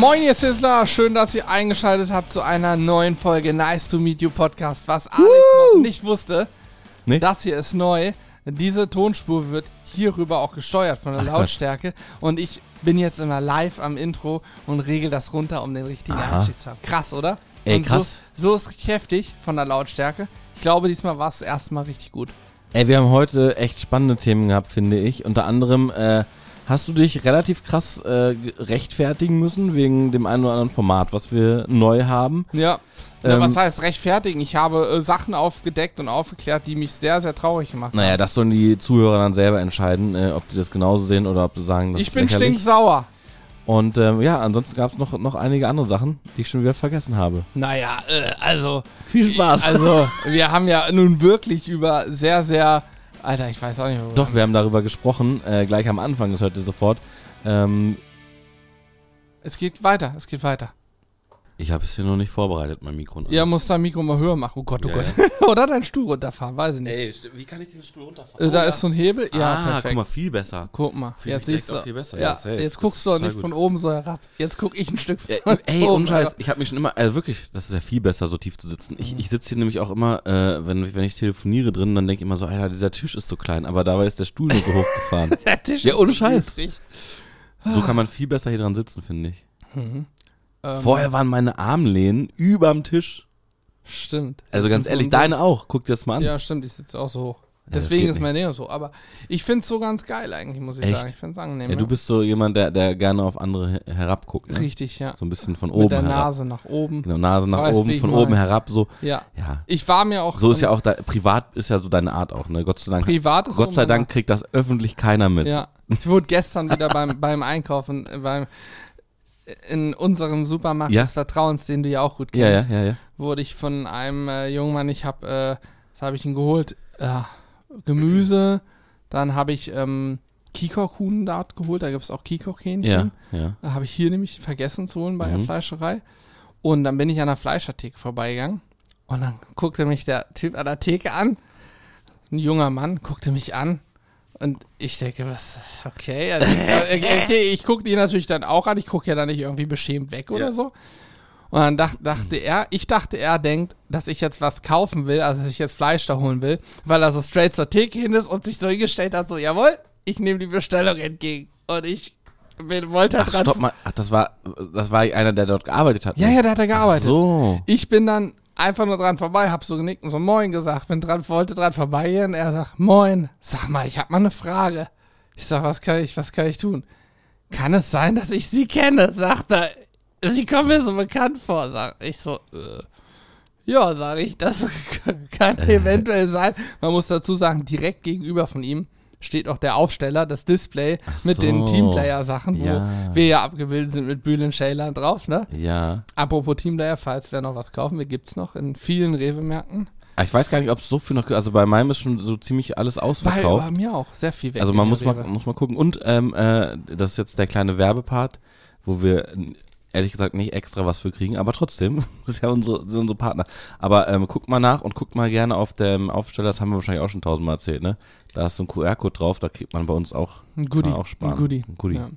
Moin, ihr Sizzler. Schön, dass ihr eingeschaltet habt zu einer neuen Folge Nice to Meet You Podcast. Was Alex noch nicht wusste, Nee? das hier ist neu. Diese Tonspur wird hierüber auch gesteuert von der Ach, Lautstärke. Und ich bin jetzt immer live am Intro und regel das runter, um den richtigen. Einstieg zu haben. Krass, oder? Ey, und krass. So, so ist richtig heftig von der Lautstärke. Ich glaube, diesmal war es erstmal richtig gut. Ey, wir haben heute echt spannende Themen gehabt, finde ich. Unter anderem äh, hast du dich relativ krass äh, ge- rechtfertigen müssen wegen dem einen oder anderen Format, was wir neu haben. Ja. ja Ähm, was heißt rechtfertigen? Ich habe äh, Sachen aufgedeckt und aufgeklärt, die mich sehr, sehr traurig gemacht Naja, haben. das sollen die Zuhörer dann selber entscheiden, äh, ob die das genauso sehen oder ob sie sagen, das Ich ist bin lächerlich. stinksauer. Und ähm, ja, ansonsten gab es noch, noch einige andere Sachen, die ich schon wieder vergessen habe. Naja, äh, also. Viel Spaß. Also, wir haben ja nun wirklich über sehr, sehr. Alter, ich weiß auch nicht, wo Doch, wir haben darüber gesprochen, äh, gleich am Anfang, das hörte sofort. Ähm, Es geht weiter, es geht weiter. Ich habe es hier noch nicht vorbereitet, mein Mikro. Ja, muss dein Mikro mal höher machen. Oh Gott, oh Ja, Gott. Oder dein Stuhl runterfahren, weiß ich nicht. Ey, wie kann ich diesen Stuhl runterfahren? Äh, da ist so ein Hebel. Ja, ah, perfekt. guck mal, viel besser. Guck mal. Fühl Jetzt siehst du. viel besser. Ja, Ja, jetzt guckst du total nicht gut. von oben so herab. Jetzt guck ich ein Stück von Ja, ey, oben Scheiß, herab. ich habe mich schon immer, also wirklich, das ist ja viel besser, so tief zu sitzen. Ich, ich sitze hier nämlich auch immer, äh, wenn, wenn ich telefoniere drin, dann denke ich immer so, Alter, dieser Tisch ist so klein, aber dabei ist der Stuhl nur so hochgefahren. Der Tisch Ja, ist ohne so Scheiß. So kann man viel besser hier dran sitzen, finde ich. Ähm, Vorher waren meine Armlehnen überm Tisch. Stimmt. Also ganz ehrlich, so- deine auch. Guck dir das mal an. Ja, stimmt, ich sitze auch so hoch. das Deswegen ist mein Neo so. Aber ich finde es so ganz geil eigentlich, muss ich Echt? sagen. Ich finde es angenehm. Ja, du bist so jemand, der, der gerne auf andere her- herabguckt. Ne? Richtig, ja. So ein bisschen von Mit oben der herab. Nase nach oben. Genau, Nase nach Weißt, wie oben, von oben herab, so. Ja. Ja. Ich war mir auch. So ist ja auch, da, privat ist ja so deine Art auch, ne? Gott sei Dank. Privat ist Gott sei Dank kriegt das öffentlich keiner mit. Ja. Ich wurde gestern wieder beim, beim Einkaufen, beim, in unserem Supermarkt Ja. des Vertrauens, den du ja auch gut kennst, ja, ja. wurde ich von einem äh, jungen Mann, ich habe, äh, was habe ich ihn geholt? Ja, Gemüse, dann habe ich ähm, Kikok-Huhn dort geholt, da gibt es auch Kikok-Hähnchen. Ja, habe ich hier nämlich vergessen zu holen bei der Mhm. Fleischerei. Und dann bin ich an der Fleischertheke vorbeigegangen. Und dann guckte mich der Typ an der Theke an. Ein junger Mann guckte mich an. Und ich denke, was, okay. Also, okay, okay ich gucke die natürlich dann auch an. Ich gucke ja dann nicht irgendwie beschämt weg oder Ja. so. Und dann dach, dachte er, ich dachte, er denkt, dass ich jetzt was kaufen will, also dass ich jetzt Fleisch da holen will, weil er so straight zur Theke hin ist und sich so hingestellt hat, so, jawohl, ich nehme die Bestellung entgegen. Und ich bin, wollte Ach, dran stopp mal. Ach, das war, das war einer, der dort gearbeitet hat. ja, ne? ja, da hat er gearbeitet. Ach so. Ich bin dann einfach nur dran vorbei, hab so genickt und so Moin gesagt, bin dran, wollte dran vorbeigehen. Er sagt, Moin, sag mal, ich hab mal eine Frage. Ich sag, was kann ich, was kann ich tun? Kann es sein, dass ich sie kenne? Sagt er, sie kommen mir so bekannt vor. Sag ich so, äh. Ja, sage ich, das kann eventuell sein. Man muss dazu sagen, direkt gegenüber von ihm steht auch der Aufsteller, das Display Ach mit den so. Teamplayer-Sachen, wo Ja. wir ja abgebildet sind mit Bühlen Schäler drauf, ne? Ja. Apropos Teamplayer, falls wer noch was kaufen will, gibt's noch in vielen Rewe-Märkten. Ah, Ich weiß gar nicht, ob es so viel noch gibt. Also bei meinem ist schon so ziemlich alles Bei, ausverkauft. bei mir auch sehr viel weg. also man muss mal, muss mal gucken. Und ähm, äh, das ist jetzt der kleine Werbepart, wo wir ehrlich gesagt nicht extra was für kriegen, aber trotzdem, das ist ja unsere, sind unsere Partner. Aber ähm, guckt mal nach und guckt mal gerne auf dem Aufsteller, das haben wir wahrscheinlich auch schon tausendmal erzählt, ne? Da ist so ein QR-Code drauf, da kriegt man bei uns auch, Ein Goodie. auch sparen. Ein Goodie. Ein Goodie. Ja.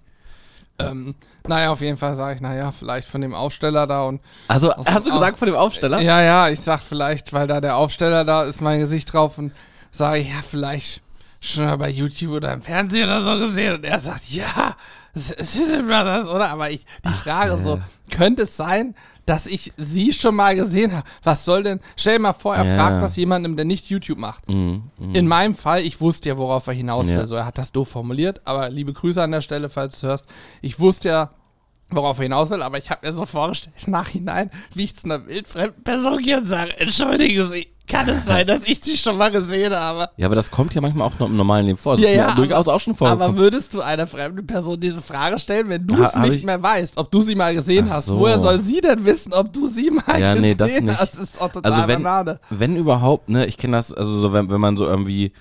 Ähm, naja, auf jeden Fall sage ich, naja, vielleicht von dem Aufsteller da und. Also, Aus- hast du aus- gesagt von dem Aufsteller? Ja, ja, ich sag vielleicht, weil da der Aufsteller da ist, mein Gesicht drauf und sage, ja, vielleicht schon mal bei YouTube oder im Fernsehen oder so gesehen. Und er sagt, ja, Sizzle Brothers, oder? Aber ich, die Frage so, könnte es sein, dass ich sie schon mal gesehen habe? Was soll denn? Stell dir mal vor, er Ja. fragt das jemandem, der nicht YouTube macht. Mhm, mhm. In meinem Fall, ich wusste ja, worauf er hinaus will. Ja. So, er hat das doof formuliert, aber liebe Grüße an der Stelle, falls du es hörst. Ich wusste ja, worauf er hinaus will, aber ich habe mir so vorgestellt, im Nachhinein, wie ich zu einer wildfremden Person gehe und sage, entschuldige Sie, kann es sein, dass ich sie schon mal gesehen habe? Ja, aber das kommt ja manchmal auch noch im normalen Leben vor. Das Ja, ist ja, mir durchaus auch schon Aber vorgekommen. würdest du einer fremden Person diese Frage stellen, wenn du es nicht ich- mehr weißt, ob du sie mal gesehen Ach hast? so. Woher soll sie denn wissen, ob du sie mal Ja, gesehen nee, das nicht. hast? Das ist doch total Also wenn, Banane. wenn überhaupt, ne, ich kenne das, also so, wenn, wenn man so irgendwie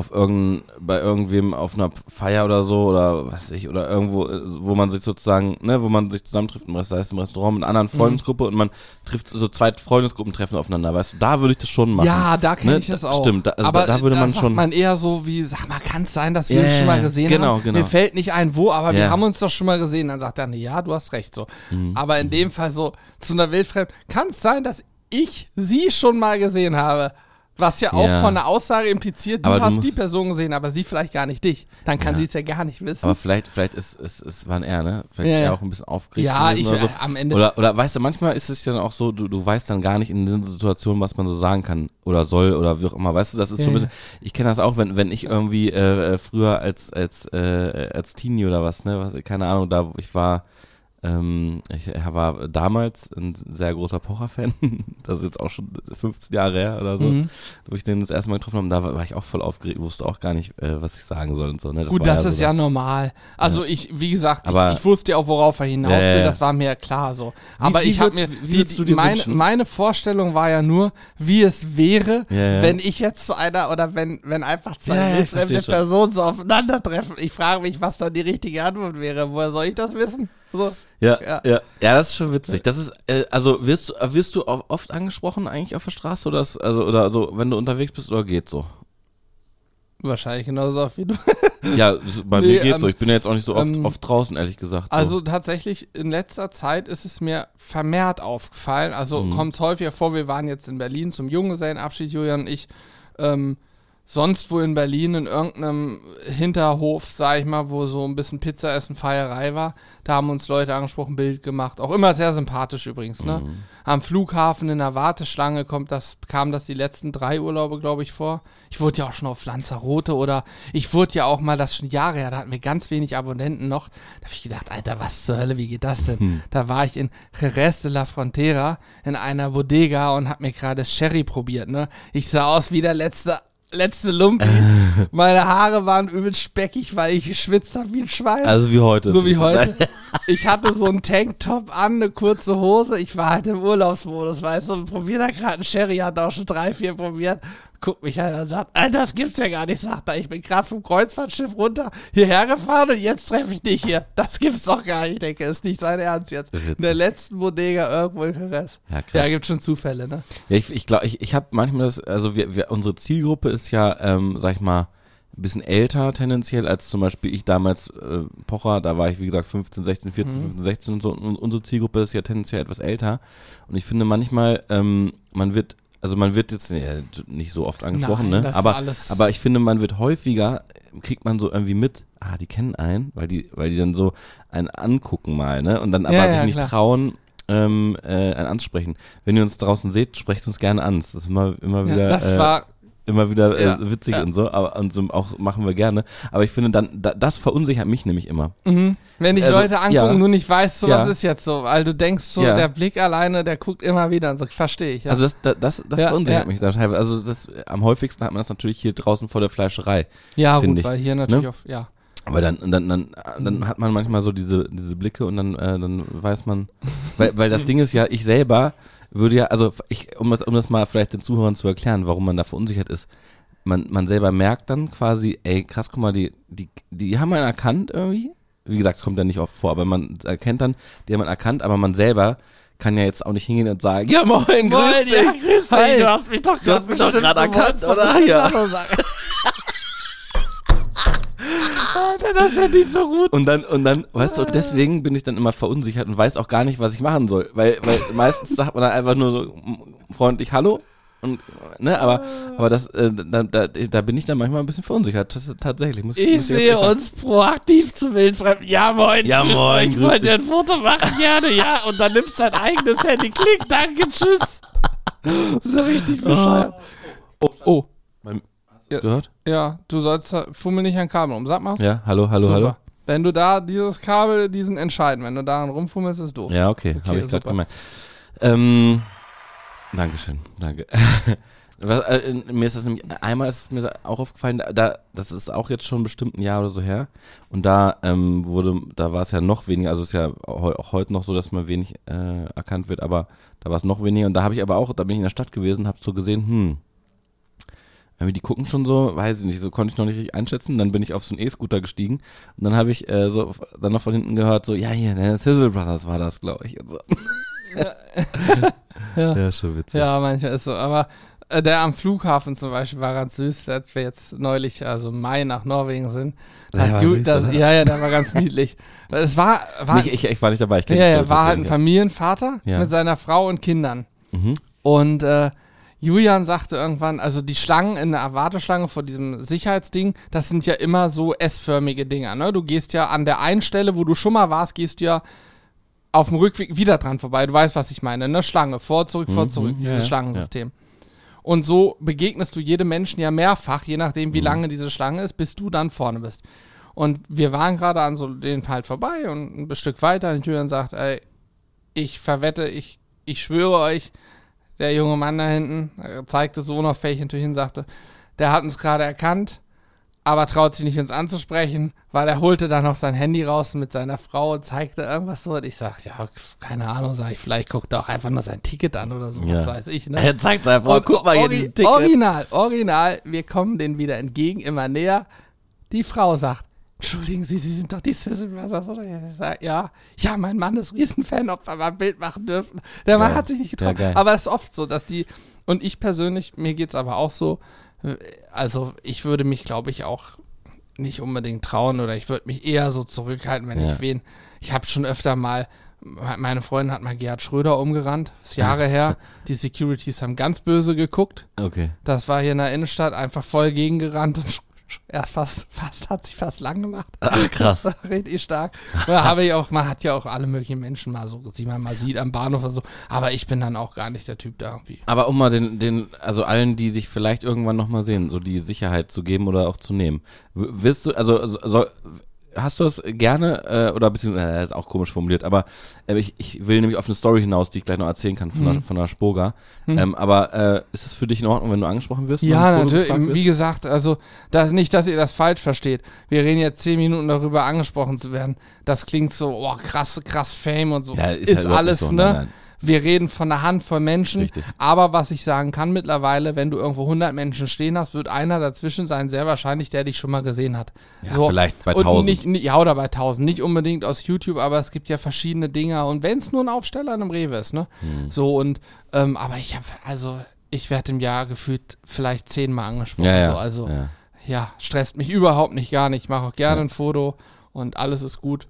auf irgendein, bei irgendwem auf einer Feier oder so oder was ich, oder irgendwo, äh, wo man sich sozusagen, ne, wo man sich zusammentrifft, im Rest- sei es im Restaurant mit einer anderen Freundesgruppe und man trifft so zwei Freundesgruppen treffen aufeinander, weißt du, da würde ich das schon machen. Ja, da kenne Ne, ich das da- auch. stimmt, da- also aber da- da würde man schon- man eher so wie, sag mal, kann es sein, dass wir Ja, uns schon mal gesehen genau, haben? genau. Mir fällt nicht ein, wo, aber wir Ja. haben uns doch schon mal gesehen. Dann sagt er, nee, ja, du hast recht so. Mhm. Aber in dem Fall so zu einer Wildfremden, kann es sein, dass ich sie schon mal gesehen habe? Was ja auch Ja. von der Aussage impliziert, du du hast die Person gesehen, aber sie vielleicht gar nicht dich. Dann kann Ja. sie es ja gar nicht wissen. Aber vielleicht, vielleicht ist es, es waren er, ne? Vielleicht Ja, ist er auch ein bisschen aufgeregt. ja, ich oder so. äh, am Ende. Oder, oder weißt du, manchmal ist es ja dann auch so, du, du weißt dann gar nicht in dieser Situation, was man so sagen kann oder soll oder wie auch immer. Weißt du, das ist so ein bisschen, ich kenne das auch, wenn, wenn ich irgendwie äh, äh, früher als, als, äh, als Teenie oder was, ne, was, keine Ahnung, da wo ich war, ähm, ich war damals ein sehr großer Pocher-Fan. Das ist jetzt auch schon 15 Jahre her oder so, Mhm. wo ich den das erste Mal getroffen habe. Da war, war ich auch voll aufgeregt, wusste auch gar nicht, äh, was ich sagen soll und so. Ne? Gut, war das so ist da- ja normal. Also ich, wie gesagt, Aber- ich, ich wusste ja auch, worauf er hinaus Ja, ja, will, ja. das war mir klar so. Aber wie ich habe mir, wie du dir meine, wünschen? meine Vorstellung war ja nur, wie es wäre, Ja, ja. wenn ich jetzt zu einer, oder wenn, wenn einfach zwei Ja, ja, versteh schon. Personen so aufeinandertreffen. Ich frage mich, was dann die richtige Antwort wäre. Woher soll ich das wissen? So. Ja, Ja. ja, ja, das ist schon witzig. Das ist, äh, also wirst du, wirst du oft angesprochen eigentlich auf der Straße oder, ist- also, oder so, wenn du unterwegs bist oder geht so? Wahrscheinlich genauso oft wie du. Ja, bei Nee, mir geht ähm, so. Ich bin ja jetzt auch nicht so oft, ähm, oft draußen, ehrlich gesagt. So. Also tatsächlich, in letzter Zeit ist es mir vermehrt aufgefallen. Also Mhm. kommt es häufiger vor, wir waren jetzt in Berlin zum Junggesellenabschied, Julian und ich. Ähm, sonst wo in Berlin in irgendeinem Hinterhof, sag ich mal, wo so ein bisschen Pizza essen, Feierei war, da haben uns Leute angesprochen, Bild gemacht. Auch immer sehr sympathisch übrigens, ne? Mhm. Am Flughafen in der Warteschlange kommt das, kam das die letzten drei Urlaube, glaube ich, vor. Ich wurde ja auch schon auf Lanzarote oder ich wurde ja auch mal, das schon Jahre her, da hatten wir ganz wenig Abonnenten noch. Da habe ich gedacht, Alter, was zur Hölle, wie geht das denn? Hm. Da war ich in Jerez de la Frontera in einer Bodega und habe mir gerade Sherry probiert, ne? Ich sah aus wie der letzte letzte Lumpi. Meine Haare waren übel speckig, weil ich geschwitzt habe wie ein Schwein. also wie heute. So wie heute. Ich hatte so einen Tanktop an, eine kurze Hose. Ich war halt im Urlaubsmodus, weißt du, und probier da gerade einen Sherry, hat auch schon drei, vier probiert. Guckt mich halt an und sagt, das gibt's ja gar nicht, sagt er. Ich bin gerade vom Kreuzfahrtschiff runter hierher gefahren und jetzt treffe ich dich hier. Das gibt's doch gar nicht. Ich denke, ist nicht sein Ernst jetzt. In der letzten Bodega irgendwo in Jerez. Ja, krass. Ja, gibt schon Zufälle, ne? Ja, ich ich glaube, ich, ich habe manchmal das, also wir, wir, unsere Zielgruppe ist ja, ähm, sag ich mal, ein bisschen älter tendenziell als zum Beispiel ich damals äh, Pocher, da war ich wie gesagt 15, 16, 14, Mhm. 15, 16 und so. Und unsere Zielgruppe ist ja tendenziell etwas älter. Und ich finde manchmal, ähm, man wird, also man wird jetzt nicht so oft angesprochen, Nein, ne? das ist Aber, alles- aber ich finde, man wird häufiger, kriegt man so irgendwie mit, ah, die kennen einen, weil die, weil die dann so einen angucken mal, ne? Und dann aber Ja, sich ja, nicht klar. trauen, ähm, äh, einen anzusprechen. Wenn ihr uns draußen seht, sprecht uns gerne an. Das ist immer, immer Ja, wieder. das äh, war, immer wieder äh, witzig und so, aber und so auch machen wir gerne. Aber ich finde dann, da, das verunsichert mich nämlich immer. mhm. Wenn dich Also, Leute angucken, ja. nur nicht weißt, so Ja. was ist jetzt so, weil du denkst so, Ja. der Blick alleine, der guckt immer wieder und so, verstehe ich. Ja. Also das, das, das, das Ja, verunsichert mich da teilweise. Also das, am häufigsten hat man das natürlich hier draußen vor der Fleischerei. ja, gut, ich, weil hier natürlich ne? auf, ja. Aber dann, dann, dann, Mhm. dann hat man manchmal so diese, diese Blicke und dann, äh, dann weiß man, weil, weil das Ding ist ja, ich selber würde ja, also ich, um das, um das mal vielleicht den Zuhörern zu erklären, warum man da verunsichert ist, man, man selber merkt dann quasi, ey, krass, guck mal, die, die, die haben einen erkannt irgendwie. Wie gesagt, es kommt ja nicht oft vor, aber man erkennt dann, die haben einen erkannt, aber man selber kann ja jetzt auch nicht hingehen und sagen, ja moin, grüß Moin, dich. ja, grüß dich. Hi. Du hast mich doch Du hast mich doch gerade erkannt, oder? Ja. Alter, das ist ja nicht so gut. Und dann, und dann, weißt du, deswegen bin ich dann immer verunsichert und weiß auch gar nicht, was ich machen soll. Weil, weil meistens sagt man dann einfach nur so freundlich Hallo. Und, ne, aber, aber das, äh, da, da, da bin ich dann manchmal ein bisschen verunsichert. Das, tatsächlich. Muss, Ich muss sehe uns proaktiv zu Wildfremden. Ja, moin. Ja, grüß moin. Ich wollte dir ein Foto machen, gerne, ja. Und dann nimmst dein eigenes Handy. Klick, danke, tschüss. So richtig bescheuert. Oh, oh. Mein, Ja. Gehört? Ja, du sollst, fummel nicht ein Kabel um. Sag mal. Ja, hallo, hallo, Super. hallo. Wenn du da dieses Kabel, diesen entscheiden. Wenn du daran rumfummelst, ist doof. Ja, okay, Okay, habe ich gerade super. gemeint. Ähm, Dankeschön, danke. Was, äh, mir ist das nämlich, einmal ist es mir auch aufgefallen, da- da, das ist auch jetzt schon bestimmt ein Jahr oder so her. Und da ähm, wurde, da war es ja noch weniger, also es ist ja auch heute noch so, dass man wenig äh, erkannt wird, aber da war es noch weniger. Und da habe ich aber auch, da bin ich in der Stadt gewesen, habe so gesehen, hm, die gucken schon so, weiß ich nicht, so konnte ich noch nicht richtig einschätzen. Dann bin ich auf so einen E-Scooter gestiegen und dann habe ich äh, so dann noch von hinten gehört, so, ja, hier, der Sizzle Brothers war das, glaube ich. Und so. Ja. Ja, schon witzig. Ja, manchmal ist so. Aber äh, der am Flughafen zum Beispiel war ganz süß, als wir jetzt neulich, also im Mai nach Norwegen sind. War Ju- süß, das, ja, ja, der war ganz niedlich. Es war, war, Nicht, ich, ich war nicht dabei, ich ja, ja, war halt ein Familienvater Ja. mit seiner Frau und Kindern. Mhm. Und äh, Julian sagte irgendwann, also die Schlangen in der Warteschlange vor diesem Sicherheitsding, das sind ja immer so S-förmige Dinger. Ne? Du gehst ja an der einen Stelle, wo du schon mal warst, gehst du ja auf dem Rückweg wieder dran vorbei. Du weißt, was ich meine, ne? Schlange, vor, zurück, vor, Mhm, zurück, ja, dieses ja, Schlangensystem. Und so begegnest du jedem Menschen ja mehrfach, je nachdem, Mhm. wie lange diese Schlange ist, bis du dann vorne bist. Und wir waren gerade an so den halt vorbei und ein Stück weiter und Julian sagt, ey, ich verwette, ich, ich schwöre euch, der junge Mann da hinten, er zeigte so unauffällig natürlich hin, sagte, der hat uns gerade erkannt, aber traut sich nicht uns anzusprechen, weil er holte dann noch sein Handy raus mit seiner Frau und zeigte irgendwas so. Und ich sag, ja, keine Ahnung, sag ich, vielleicht guckt er auch einfach nur sein Ticket an oder so, Ja. was weiß ich. Ne? Er zeigt einfach, Und guck mal hier diesen Ticket. Original, original, wir kommen denen wieder entgegen, immer näher. Die Frau sagt, Entschuldigen Sie, Sie sind doch die Sizzle Brothers, oder? Ja, ja, mein Mann ist Riesenfan, ob wir mal ein Bild machen dürfen. Der Mann Geil. hat sich nicht Ja, getraut. geil. aber es ist oft so, dass die, und ich persönlich, mir geht's aber auch so, also ich würde mich, glaube ich, auch nicht unbedingt trauen oder ich würde mich eher so zurückhalten, wenn Ja. ich wen. Ich habe schon öfter mal, me- meine Freundin hat mal Gerhard Schröder umgerannt, ist Jahre her. Die Securities haben ganz böse geguckt. Okay. Das war hier in der Innenstadt einfach voll gegengerannt und erst fast, fast hat sich fast lang gemacht. Ach, krass. Richtig stark. Da habe ich auch, man hat ja auch alle möglichen Menschen mal so, die man mal sieht am Bahnhof oder so. Aber ich bin dann auch gar nicht der Typ da irgendwie. Aber um mal den, den, also allen, die dich vielleicht irgendwann nochmal sehen, so die Sicherheit zu geben oder auch zu nehmen. Willst du, also so, so, hast du es gerne, äh, oder beziehungsweise, äh, ist auch komisch formuliert, aber äh, ich, ich will nämlich auf eine Story hinaus, die ich gleich noch erzählen kann von, Mhm. der, von der Spoga. Ähm, aber äh, ist es für dich in Ordnung, wenn du angesprochen wirst? Ja, natürlich. Wie gesagt, also das, nicht, dass ihr das falsch versteht. Wir reden jetzt zehn Minuten darüber, angesprochen zu werden. Das klingt so, oh, krass, krass Fame und so. Ja, ist ist halt alles, so, ne? nein, nein. Wir reden von einer Handvoll Menschen. Richtig. Aber was ich sagen kann mittlerweile, wenn du irgendwo 100 Menschen stehen hast, wird einer dazwischen sein, sehr wahrscheinlich, der dich schon mal gesehen hat. Ja, vielleicht bei und 1000. Nicht, nicht, ja, oder bei 1000. Nicht unbedingt aus YouTube, aber es gibt ja verschiedene Dinger. Und wenn es nur ein Aufsteller in einem Rewe ist, ne? Hm. So und, ähm, aber ich habe, also, ich werde im Jahr gefühlt vielleicht zehnmal angesprochen. Ja, ja. So, also, ja. ja, stresst mich überhaupt nicht, gar nicht. Ich mache auch gerne ein Foto und alles ist gut.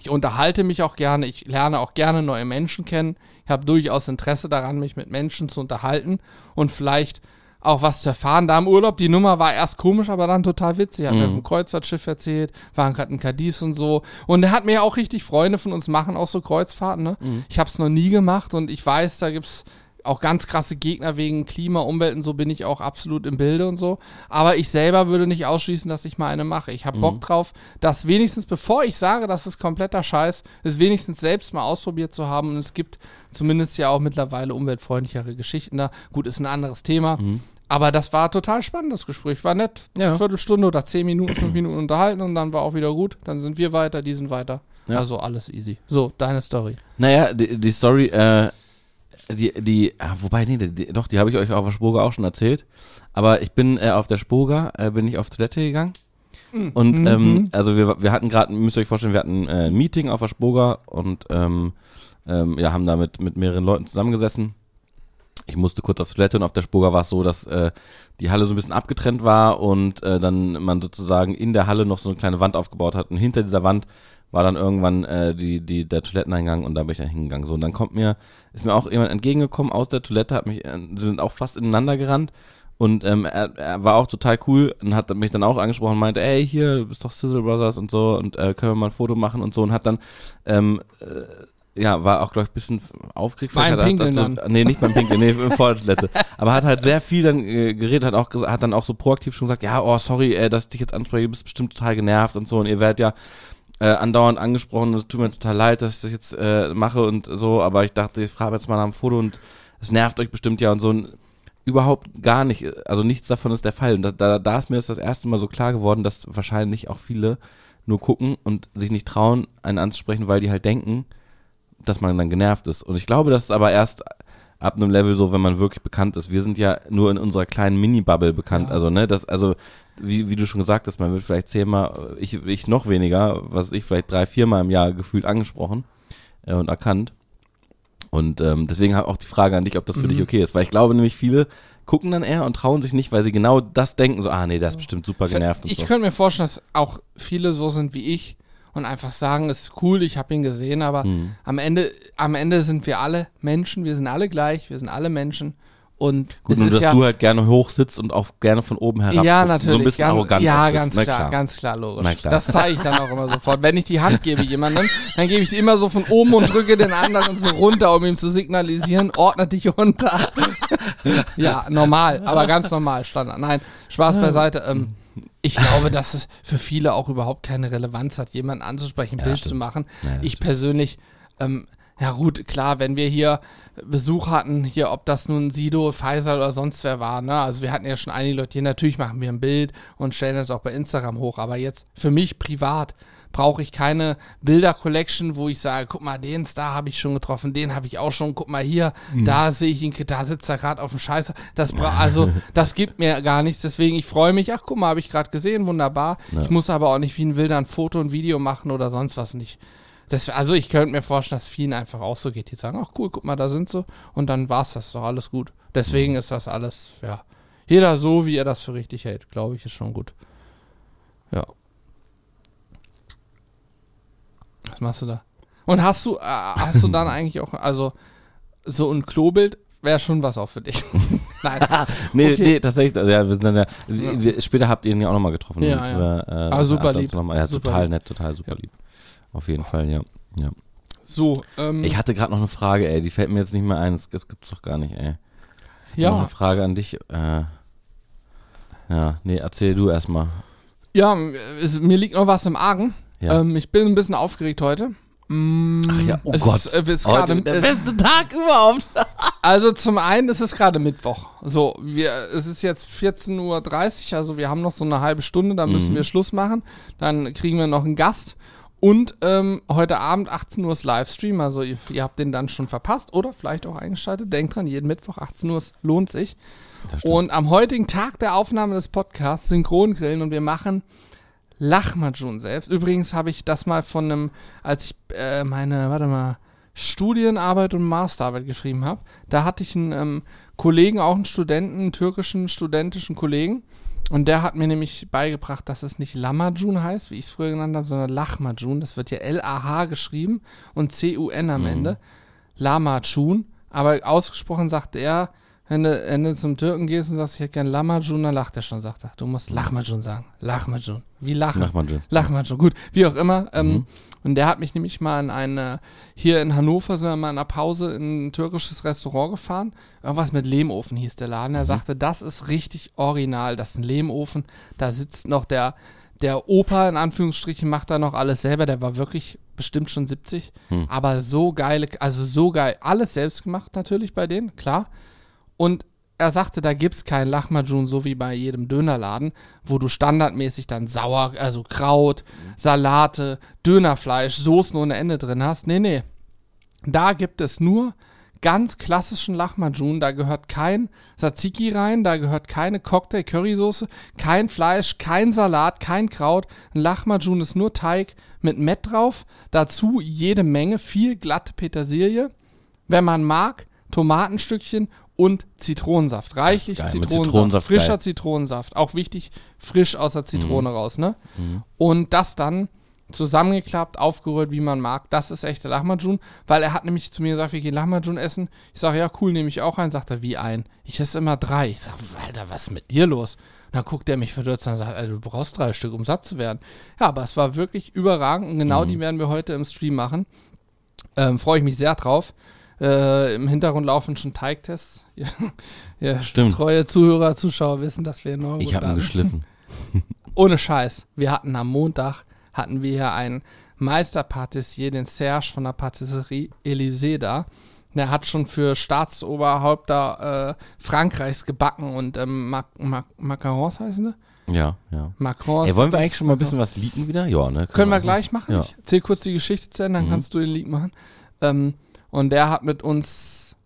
Ich unterhalte mich auch gerne, ich lerne auch gerne neue Menschen kennen. Ich habe durchaus Interesse daran, mich mit Menschen zu unterhalten und vielleicht auch was zu erfahren. Da im Urlaub, die Nummer war erst komisch, aber dann total witzig. Er hat mir Mhm. vom Kreuzfahrtschiff erzählt, waren gerade in Cadiz und so. Und er hat mir auch richtig Freunde von uns machen auch so Kreuzfahrten. Ne? Mhm. Ich habe es noch nie gemacht und ich weiß, da gibt's auch ganz krasse Gegner wegen Klima, Umwelt und so bin ich auch absolut im Bilde und so. Aber ich selber würde nicht ausschließen, dass ich mal eine mache. Ich habe Bock drauf, das wenigstens, bevor ich sage, das ist kompletter Scheiß, es wenigstens selbst mal ausprobiert zu haben. Und es gibt zumindest ja auch mittlerweile umweltfreundlichere Geschichten da. Gut, ist ein anderes Thema. Aber das war total spannend, das Gespräch. War nett. Ja. Viertelstunde oder zehn Minuten, fünf Minuten unterhalten und dann war auch wieder gut. Dann sind wir weiter, die sind weiter. Ja. Also alles easy. So, deine Story. Naja, die, die Story, äh, die, die, ah, wobei, nee, die, die, doch, die habe ich euch auf der Spoga auch schon erzählt. Aber ich bin äh, auf der Spoga, äh, bin ich auf Toilette gegangen. Und ähm, also wir, wir hatten gerade, müsst ihr euch vorstellen, wir hatten äh, ein Meeting auf der Spoga und ähm, ähm, ja, haben da mit, mit mehreren Leuten zusammengesessen. Ich musste kurz auf Toilette und auf der Spoga war es so, dass äh, die Halle so ein bisschen abgetrennt war und äh, dann man sozusagen in der Halle noch so eine kleine Wand aufgebaut hat und hinter dieser Wand war dann irgendwann äh, die, die, der Toiletteneingang und da bin ich dann hingegangen. So, und dann kommt mir, ist mir auch jemand entgegengekommen aus der Toilette, hat mich, äh, sind auch fast ineinander gerannt und ähm, er, er war auch total cool und hat mich dann auch angesprochen und meinte, ey, hier, du bist doch Sizzle Brothers und so und äh, können wir mal ein Foto machen und so und hat dann, ähm, äh, ja, war auch, glaube ich, ein bisschen aufgeregt. Beim Pinkeln so, dann. Nee, nicht beim Pinkeln, nee, vor der Toilette. Aber hat halt sehr viel dann äh, geredet, hat auch hat dann auch so proaktiv schon gesagt, ja, oh, sorry, äh, dass ich dich jetzt anspreche, du bist bestimmt total genervt und so und ihr werdet ja äh, andauernd angesprochen, es tut mir total leid, dass ich das jetzt äh, mache und so, aber ich dachte, ich frage jetzt mal nach dem Foto und es nervt euch bestimmt ja und so. Und überhaupt gar nicht, also nichts davon ist der Fall. Und da, da, da ist mir das, das erste Mal so klar geworden, dass wahrscheinlich auch viele nur gucken und sich nicht trauen, einen anzusprechen, weil die halt denken, dass man dann genervt ist. Und ich glaube, das ist aber erst ab einem Level so, wenn man wirklich bekannt ist. Wir sind ja nur in unserer kleinen Mini-Bubble bekannt. Ja. Also, ne, das, also, wie, wie du schon gesagt hast, man wird vielleicht zehnmal, ich, ich noch weniger, was ich vielleicht drei, viermal im Jahr gefühlt angesprochen äh, und erkannt. Und ähm, deswegen auch die Frage an dich, ob das für Mhm. dich okay ist. Weil ich glaube nämlich, viele gucken dann eher und trauen sich nicht, weil sie genau das denken, so, ah nee, der ist bestimmt super genervt Ich so. könnte mir vorstellen, dass auch viele so sind wie ich und einfach sagen, es ist cool, ich habe ihn gesehen, aber Mhm. am Ende, am Ende sind wir alle Menschen, wir sind alle gleich, wir sind alle Menschen und Gut, nur dass ja, du halt gerne hoch sitzt und auch gerne von oben herab ja, guckst, natürlich. so ein bisschen ganz, arrogant Ja, auch bist, ganz ne, klar, ganz klar, logisch. Na klar. Das zeige ich dann auch immer sofort. Wenn ich die Hand gebe jemandem, dann gebe ich die immer so von oben und drücke den anderen so runter, um ihm zu signalisieren, ordne dich runter. ja, normal, aber ganz normal, Standard. Nein, Spaß beiseite. Ähm, ich glaube, dass es für viele auch überhaupt keine Relevanz hat, jemanden anzusprechen, ein Bild stimmt. zu machen. Ja, ja, ich persönlich, ähm, ja gut, klar, wenn wir hier Besuch hatten, hier, ob das nun Sido, Pfizer oder sonst wer war, ne? Also wir hatten ja schon einige Leute hier, natürlich machen wir ein Bild und stellen das auch bei Instagram hoch, aber jetzt für mich privat brauche ich keine Bilder-Collection, wo ich sage, guck mal, den Star habe ich schon getroffen, den habe ich auch schon, guck mal hier, da sehe ich ihn, da sitzt er gerade auf dem Scheiße. Das also, das gibt mir gar nichts, deswegen ich freue mich, ach guck mal, habe ich gerade gesehen, wunderbar. Ich muss aber auch nicht wie ein Wilder ein Foto, ein Video machen oder sonst was nicht. Das, also ich könnte mir vorstellen, dass vielen einfach auch so geht, die sagen, ach cool, guck mal, da sind sie und dann war's das doch alles gut. Deswegen ist das alles, ja, jeder so, wie er das für richtig hält, glaube ich, ist schon gut. Ja. Was machst du da? Und hast du, äh, hast du dann eigentlich auch, also so ein Klobild wäre schon was auch für dich. Nein. Nee, Okay. nee, tatsächlich, also ja, wir sind dann ja, wir, später habt ihr ihn ja auch nochmal getroffen. Ja, ja. äh, Ah, super lieb. Noch mal, ja, Super total lieb. nett, total super Ja. lieb. Auf jeden Fall, ja. ja. So, ähm, Ich hatte gerade noch eine Frage, ey, die fällt mir jetzt nicht mehr ein, das gibt- gibt's doch gar nicht, ey. Ich hatte Noch ja, eine Frage an dich. Äh, ja, nee, erzähl du erstmal. ja, es, mir liegt noch was im Argen. Ja. Ähm, ich bin ein bisschen aufgeregt heute. Mm, Ach ja, oh es Gott. Ist, äh, ist Heute gerade, der es, beste Tag überhaupt. also zum einen ist es gerade Mittwoch. So, wir, es ist jetzt 14.30 Uhr, also wir haben noch so eine halbe Stunde, dann müssen Mhm. wir Schluss machen. Dann kriegen wir noch einen Gast. Und ähm, heute Abend 18 Uhr ist Livestream, also ihr, ihr habt den dann schon verpasst oder vielleicht auch eingeschaltet. Denkt dran, jeden Mittwoch 18 Uhr lohnt sich. Und am heutigen Tag der Aufnahme des Podcasts Synchrongrillen und wir machen Lachmajun selbst. Übrigens habe ich das mal von einem, als ich äh, meine, warte mal, Studienarbeit und Masterarbeit geschrieben habe, da hatte ich einen ähm, Kollegen, auch einen Studenten, einen türkischen studentischen Kollegen. Und der hat mir nämlich beigebracht, dass es nicht Lamajun heißt, wie ich es früher genannt habe, sondern Lachmajun. Das wird ja L-A-H geschrieben und C-U-N am Ende. Lamajun. Aber ausgesprochen sagt er, wenn du, wenn du zum Türken gehst und sagst, ich hätte gern Lamajun, dann lacht er schon, sagt er. Du musst Lachmajun sagen. Lachmajun. Wie lachen? Lachmajun. Lachmajun. Gut, wie auch immer. Ähm, Und der hat mich nämlich mal in eine, hier in Hannover sind wir mal in einer Pause in ein türkisches Restaurant gefahren. Irgendwas mit Lehmofen hieß der Laden. Er sagte, das ist richtig original. Das ist ein Lehmofen. Da sitzt noch der, der Opa, in Anführungsstrichen, macht da noch alles selber. Der war wirklich bestimmt schon 70. Aber so geile, also so geil. Alles selbst gemacht natürlich bei denen, klar. Und er sagte, da gibt's kein Lachmajun, so wie bei jedem Dönerladen, wo du standardmäßig dann Sauer, also Kraut, Salate, Dönerfleisch, Soßen ohne Ende drin hast. Nee, nee. Da gibt es nur ganz klassischen Lachmajun. Da gehört kein Tzatziki rein, da gehört keine Cocktail-Currysoße, kein Fleisch, kein Salat, kein Kraut. Ein Lachmajun ist nur Teig mit Mett drauf. Dazu jede Menge, viel glatte Petersilie. Wenn man mag, Tomatenstückchen und Zitronensaft. Reichlich Zitronensaft. Zitronensaft, frischer geil. Zitronensaft. Auch wichtig, frisch aus der Mhm. Zitrone raus, ne? Und das dann zusammengeklappt, aufgerührt, wie man mag. Das ist echter Lahmacun, weil er hat nämlich zu mir gesagt, wir gehen Lahmacun essen. Ich sage, ja, cool, nehme ich auch einen. Sagt er, wie ein? Ich esse immer drei. Ich sage, Alter, was ist mit dir los? Und dann guckt er mich verdutzt und sagt, Alter, du brauchst drei Stück, um satt zu werden. Ja, aber es war wirklich überragend und genau die werden wir heute im Stream machen. Ähm, Freue ich mich sehr drauf. Äh, Im Hintergrund laufen schon Teigtests. Ja, Stimmt. Treue Zuhörer, Zuschauer wissen, dass wir enorm Ich habe ihn geschliffen. Ohne Scheiß. Wir hatten am Montag, hatten wir hier einen Meisterpatissier, den Serge von der Patisserie Élysée da. Der hat schon für Staatsoberhäupter äh, Frankreichs gebacken und ähm, Mac Mac Macarons heißen die? Ja, ja. Macrons. Ey, wollen wir eigentlich schon mal ein bisschen was leaken wieder? Ja, ne? Können wir gleich machen. Ja. Ich erzähl kurz die Geschichte zu Ende, dann Mhm. kannst du den Leak machen. Ähm, und der hat mit uns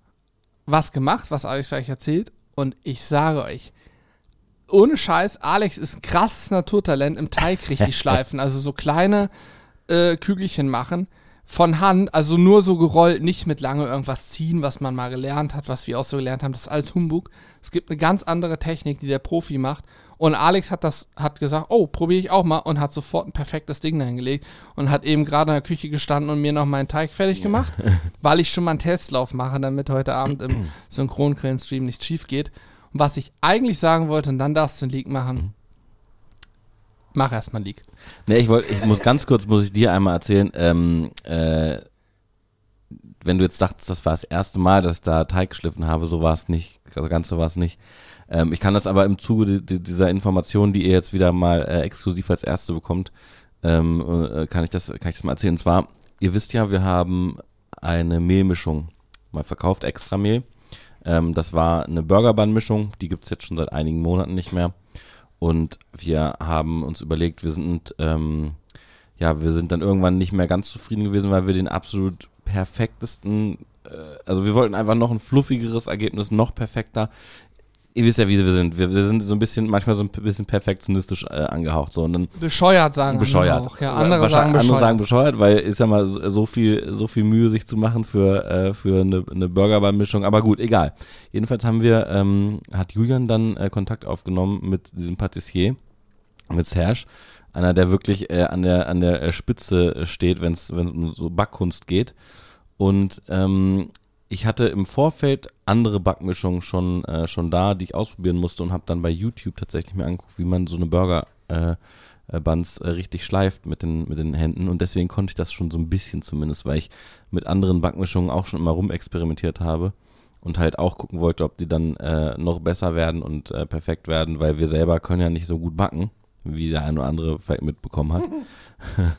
was gemacht, was Alex euch erzählt. Und ich sage euch, ohne Scheiß, Alex ist ein krasses Naturtalent im Teig richtig schleifen. Also so kleine äh, Kügelchen machen von Hand, also nur so gerollt, nicht mit lange irgendwas ziehen, was man mal gelernt hat, was wir auch so gelernt haben. Das ist alles Humbug. Es gibt eine ganz andere Technik, die der Profi macht. Und Alex hat das, hat gesagt, oh, probiere ich auch mal und hat sofort ein perfektes Ding dahingelegt und hat eben gerade in der Küche gestanden und mir noch meinen Teig fertig gemacht, weil ich schon mal einen Testlauf mache, damit heute Abend im Synchronkrillen-Stream nicht schief geht. Und was ich eigentlich sagen wollte, und dann darfst du einen Leak machen, mach erstmal einen Leak. Ne, ich wollte, ich muss ganz kurz, muss ich dir einmal erzählen, ähm, äh, wenn du jetzt dachtest, das war das erste Mal, dass ich da Teig geschliffen habe, so war es nicht, also ganz so war es nicht. Ähm, ich kann das aber im Zuge di- di- dieser Information, die ihr jetzt wieder mal äh, exklusiv als erste bekommt, ähm, äh, kann ich das, kann ich das mal erzählen. Und zwar, ihr wisst ja, wir haben eine Mehlmischung mal verkauft, extra Mehl. Ähm, das war eine Burgerbun-Mischung, die gibt's jetzt schon seit einigen Monaten nicht mehr. Und wir haben uns überlegt, wir sind, ähm, ja, wir sind dann irgendwann nicht mehr ganz zufrieden gewesen, weil wir den absolut perfektesten, äh, also wir wollten einfach noch ein fluffigeres Ergebnis, noch perfekter. Ihr wisst ja, wie wir sind. Wir, wir sind so ein bisschen, manchmal so ein bisschen perfektionistisch äh, angehaucht. So. Und dann Bescheuert sagen bescheuert. andere auch. Ja, andere sagen bescheuert. andere sagen bescheuert, weil ist ja mal so viel, so viel Mühe, sich zu machen für, äh, für eine, eine Burgerbun-Mischung. Aber gut, egal. Jedenfalls haben wir, ähm, hat Julian dann äh, Kontakt aufgenommen mit diesem Patissier, mit Serge. Einer, der wirklich äh, an der, an der äh, Spitze steht, wenn es um so Backkunst geht. Und ähm, ich hatte im Vorfeld andere Backmischungen schon, äh, schon da, die ich ausprobieren musste und habe dann bei YouTube tatsächlich mir angeguckt, wie man so eine Burger äh, äh, Buns äh, richtig schleift mit den, mit den Händen und deswegen konnte ich das schon so ein bisschen zumindest, weil ich mit anderen Backmischungen auch schon immer rumexperimentiert habe und halt auch gucken wollte, ob die dann äh, noch besser werden und äh, perfekt werden, weil wir selber können ja nicht so gut backen, wie der eine oder andere vielleicht mitbekommen hat.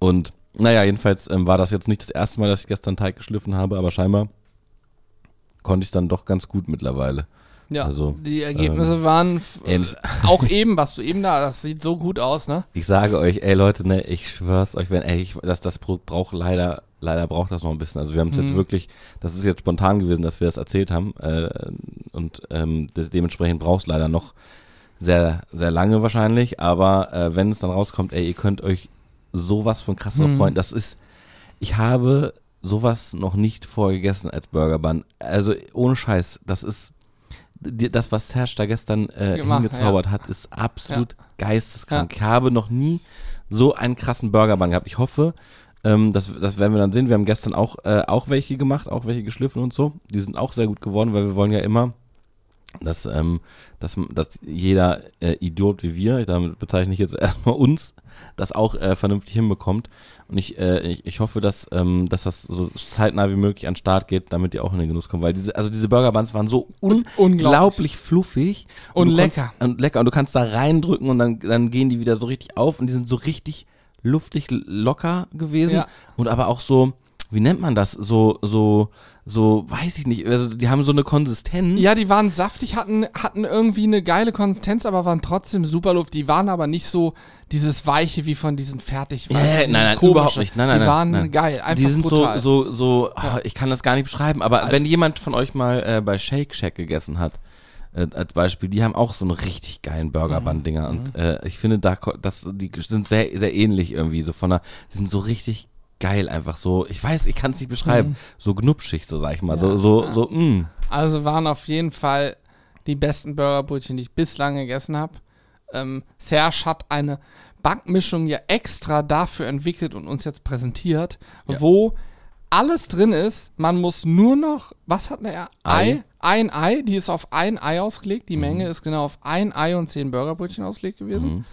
und naja, jedenfalls ähm, war das jetzt nicht das erste Mal, dass ich gestern Teig geschliffen habe, aber scheinbar konnte ich dann doch ganz gut mittlerweile. Ja, Also, die Ergebnisse waren f- ey, auch eben, was du eben da, das sieht so gut aus, ne? Ich sage euch, ey Leute, ne, ich schwör's euch, wenn, ey, ich, das, das Produkt braucht leider, leider braucht das noch ein bisschen. Also wir haben es jetzt Mhm. wirklich, das ist jetzt spontan gewesen, dass wir das erzählt haben. Äh, und ähm, das, dementsprechend braucht es leider noch sehr, sehr lange wahrscheinlich. Aber äh, wenn es dann rauskommt, ey, ihr könnt euch sowas von krass drauf Mhm. freuen. Das ist, ich habe sowas noch nicht vorgegessen als Burger Bun. Also ohne Scheiß, das ist das, was Serge da gestern äh, Gemacht, hingezaubert hat, ist absolut geisteskrank. Ich habe noch nie so einen krassen Burgerbun gehabt. Ich hoffe, ähm, das, das werden wir dann sehen. Wir haben gestern auch, äh, auch welche gemacht, auch welche geschliffen und so. Die sind auch sehr gut geworden, weil wir wollen ja immer, dass, ähm, dass, dass jeder äh, Idiot wie wir, damit bezeichne ich jetzt erstmal uns, das auch äh, vernünftig hinbekommt. Und ich, äh, ich, ich hoffe, dass, ähm, dass das so zeitnah wie möglich an den Start geht, damit ihr auch in den Genuss kommt. Weil diese, also diese Burger Buns waren so unglaublich fluffig Und du lecker. Kannst, und lecker. Und du kannst da reindrücken und dann, dann gehen die wieder so richtig auf und die sind so richtig luftig locker gewesen. Ja. Und aber auch so, wie nennt man das? So, so, so, weiß ich nicht. Also die haben so eine Konsistenz. Ja, die waren saftig, hatten, hatten irgendwie eine geile Konsistenz, aber waren trotzdem super Luft. Die waren aber nicht so dieses Weiche wie von diesen fertig. Äh, weißt du, nein, nein, Komische. überhaupt nicht. Nein, nein, die waren nein. geil, einfach die sind brutal. so, so, so, ah, ich kann das gar nicht beschreiben, aber Also- wenn jemand von euch mal äh, bei Shake Shack gegessen hat, äh, als Beispiel, die haben auch so eine richtig geilen Burger Bun Dinger Mhm. und äh, ich finde da, das, die sind sehr, sehr ähnlich irgendwie, so von der, sind so richtig geil einfach so, ich weiß, ich kann es nicht beschreiben, Mhm. so gnupschig, so sag ich mal, so, so, so, mm. Also waren auf jeden Fall die besten Burgerbrötchen, die ich bislang gegessen habe. Ähm, Serge hat eine Backmischung ja extra dafür entwickelt und uns jetzt präsentiert, Ja. wo alles drin ist. Man muss nur noch, was hat er? Ei. Ei. Ein Ei, die ist auf ein Ei ausgelegt. Mhm. Die Menge ist genau auf ein Ei und zehn Burgerbrötchen ausgelegt gewesen.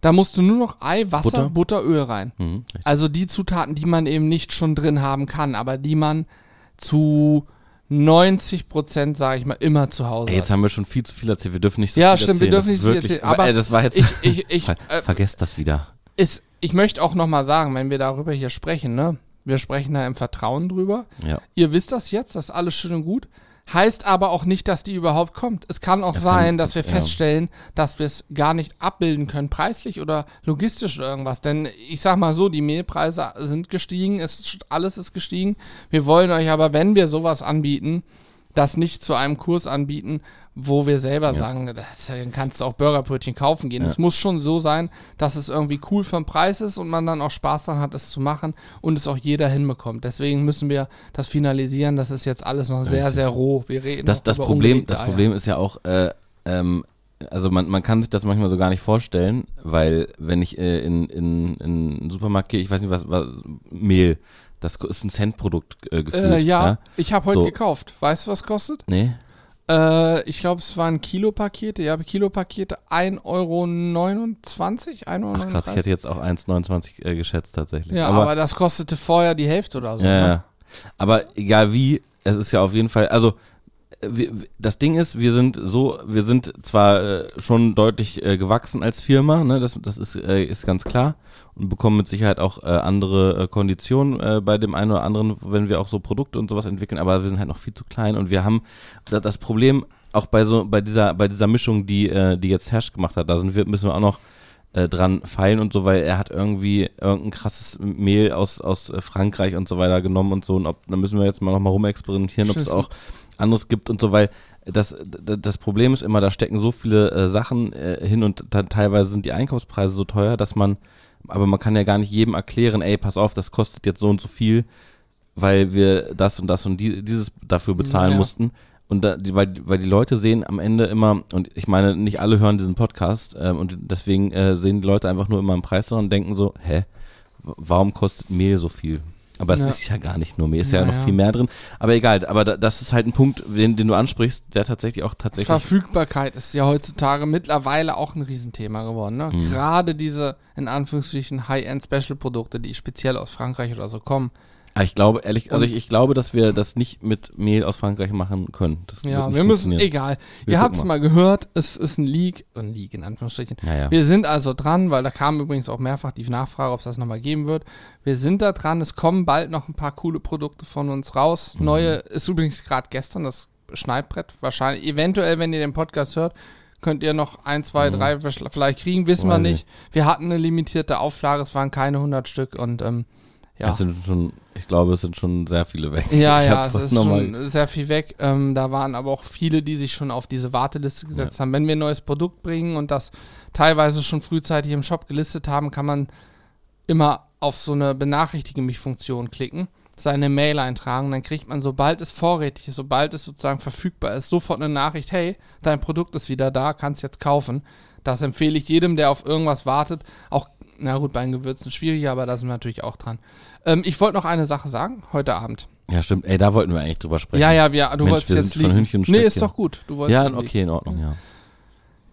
Da musst du nur noch Ei, Wasser, Butter. Butter, Öl rein. Mhm. Also die Zutaten, die man eben nicht schon drin haben kann, aber die man zu 90 Prozent, sage ich mal, immer zu Hause Ey, jetzt hat. haben wir schon viel zu viel erzählt, wir dürfen nicht so Ja, viel stimmt, wir erzählen. dürfen Das nicht ist so viel erzählen, aber ey, das war jetzt, Ich, ich, ich, äh, vergesst das wieder. ist, ich möchte auch nochmal sagen, wenn wir darüber hier sprechen, ne? Wir sprechen da im Vertrauen drüber. Ja. Ihr wisst das jetzt, das ist alles schön und gut. Heißt aber auch nicht, dass die überhaupt kommt. Es kann auch Das sein, kann- dass wir das- ja. feststellen, dass wir es gar nicht abbilden können, preislich oder logistisch oder irgendwas. Denn ich sag mal so, die Mehlpreise sind gestiegen, es, alles ist gestiegen. Wir wollen euch aber, wenn wir sowas anbieten, das nicht zu einem Kurs anbieten, wo wir selber sagen, das, dann kannst du auch Burgerbrötchen kaufen gehen. Ja. Es muss schon so sein, dass es irgendwie cool vom Preis ist und man dann auch Spaß daran hat, es zu machen und es auch jeder hinbekommt. Deswegen müssen wir das finalisieren. Das ist jetzt alles noch sehr, sehr roh. Wir reden Das, das, Problem, das. Problem ist ja auch, äh, ähm, also man, man kann sich das manchmal so gar nicht vorstellen, weil wenn ich äh, in, in, in einen Supermarkt gehe, ich weiß nicht was, was Mehl, das ist ein Centprodukt äh, gefühlt. Äh, ja, ich habe heute So. gekauft. Weißt du, was kostet? Nee? Äh, ich glaube, es waren Kilopakete. Ja, Kilopakete 1,29 Euro. 1,39 Ach krass, ich hätte jetzt auch 1,29 äh, geschätzt tatsächlich. Ja, aber, das kostete vorher die Hälfte oder so. Ja, ne? ja. Aber egal wie, es ist ja auf jeden Fall, also das Ding ist, wir sind so, wir sind zwar äh, schon deutlich äh, gewachsen als Firma, ne, das, das ist, äh, ist ganz klar und bekommen mit Sicherheit auch andere Konditionen bei dem einen oder anderen, wenn wir auch so Produkte und sowas entwickeln, aber wir sind halt noch viel zu klein und wir haben da- das Problem auch bei so bei dieser bei dieser Mischung, die äh, die jetzt Hersch gemacht hat, da sind wir müssen wir auch noch dran feilen und so, weil er hat irgendwie irgendein krasses Mehl aus, aus Frankreich und so weiter genommen und so. Und ob, da müssen wir jetzt mal noch mal rumexperimentieren, ob es auch anderes gibt und so, weil das, das Problem ist immer, da stecken so viele äh, Sachen äh, hin und da, teilweise sind die Einkaufspreise so teuer, dass man, aber man kann ja gar nicht jedem erklären, ey, pass auf, das kostet jetzt so und so viel, weil wir das und das und die, dieses dafür bezahlen Ja. mussten. Und da, die, weil, weil die Leute sehen am Ende immer, und ich meine, nicht alle hören diesen Podcast, ähm, und deswegen äh, sehen die Leute einfach nur immer im Preis dran und denken so, hä, warum kostet Mehl so viel? Aber es Ja. ist ja gar nicht nur Mehl, ist ja, Ja, noch viel mehr drin. Aber egal, aber da, das ist halt ein Punkt, den, den du ansprichst, der tatsächlich auch tatsächlich. Verfügbarkeit ist ja heutzutage mittlerweile auch ein Riesenthema geworden. Ne? Mhm. Gerade diese, in Anführungsstrichen, High-End-Special-Produkte, die speziell aus Frankreich oder so kommen. Aber ich glaube, ehrlich, also ich, ich glaube, dass wir das nicht mit Mehl aus Frankreich machen können. Das Ja, wir müssen, egal. Wir Ihr habt es mal. gehört, es ist ein Leak, ein Leak in Anführungsstrichen. Ja, ja. Wir sind also dran, weil da kam übrigens auch mehrfach die Nachfrage, ob es das nochmal geben wird. Wir sind da dran, es kommen bald noch ein paar coole Produkte von uns raus. Mhm. Neue, ist übrigens gerade gestern das Schneidbrett, wahrscheinlich, eventuell, wenn ihr den Podcast hört, könnt ihr noch ein, zwei, drei verschl- vielleicht kriegen, wissen wir Mhm. Weiß nicht. Wir hatten eine limitierte Auflage, es waren keine 100 Stück und ähm, ja. Es sind schon, ich glaube, es sind schon sehr viele weg. Ja, ich ja, es ist schon sehr viel weg. Ähm, da waren aber auch viele, die sich schon auf diese Warteliste gesetzt haben. Wenn wir ein neues Produkt bringen und das teilweise schon frühzeitig im Shop gelistet haben, kann man immer auf so eine Benachrichtige mich-Funktion klicken, seine Mail eintragen, dann kriegt man, sobald es vorrätig ist, sobald es sozusagen verfügbar ist, sofort eine Nachricht, hey, dein Produkt ist wieder da, kannst jetzt kaufen. Das empfehle ich jedem, der auf irgendwas wartet. Auch, na gut, bei den Gewürzen schwieriger, aber da sind wir natürlich auch dran. Ähm, ich wollte noch eine Sache sagen, heute Abend. Ja, stimmt. Ey, da wollten wir eigentlich drüber sprechen. Ja, ja, wir, du Mensch, wolltest wir jetzt sind von. Hühnchen und Nee, ist doch gut. Du wolltest Ja, okay, in Ordnung, ja.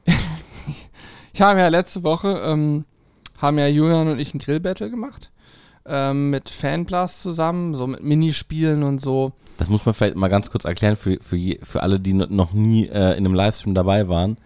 Ich habe ja letzte Woche, ähm, haben ja Julian und ich ein Grillbattle gemacht. Ähm, mit Fanblast zusammen, so mit Minispielen und so. Das muss man vielleicht mal ganz kurz erklären für, für, je, für alle, die no- noch nie äh, in einem Livestream dabei waren.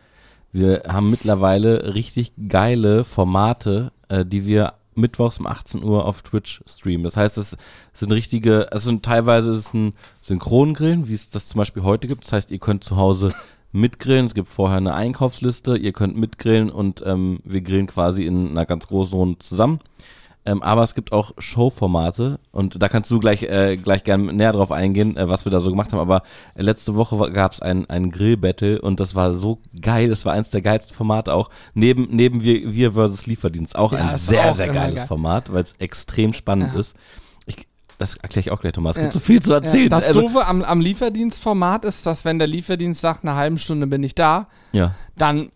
Wir haben mittlerweile richtig geile Formate, äh, die wir mittwochs um 18 Uhr auf Twitch streamen. Das heißt, es sind richtige, also teilweise ist es ein Synchrongrillen, wie es das zum Beispiel heute gibt. Das heißt, ihr könnt zu Hause mitgrillen. Es gibt vorher eine Einkaufsliste. Ihr könnt mitgrillen und ähm, wir grillen quasi in einer ganz großen Runde zusammen. Ähm, aber es gibt auch Showformate und da kannst du gleich, äh, gleich gerne näher drauf eingehen, äh, was wir da so gemacht haben. Aber äh, letzte Woche gab es ein, ein Grill-Battle und das war so geil. Das war eins der geilsten Formate auch. Neben, neben wir, wir versus Lieferdienst. Auch Ja, ein sehr, auch sehr geiles geil. Format, weil es extrem spannend Ja. ist. Ich, das erkläre ich auch gleich, Thomas. Es Ja. gibt so viel zu erzählen. Ja, das Also- Doofe am, am Lieferdienstformat ist, dass wenn der Lieferdienst sagt, eine halbe Stunde bin ich da, ja. dann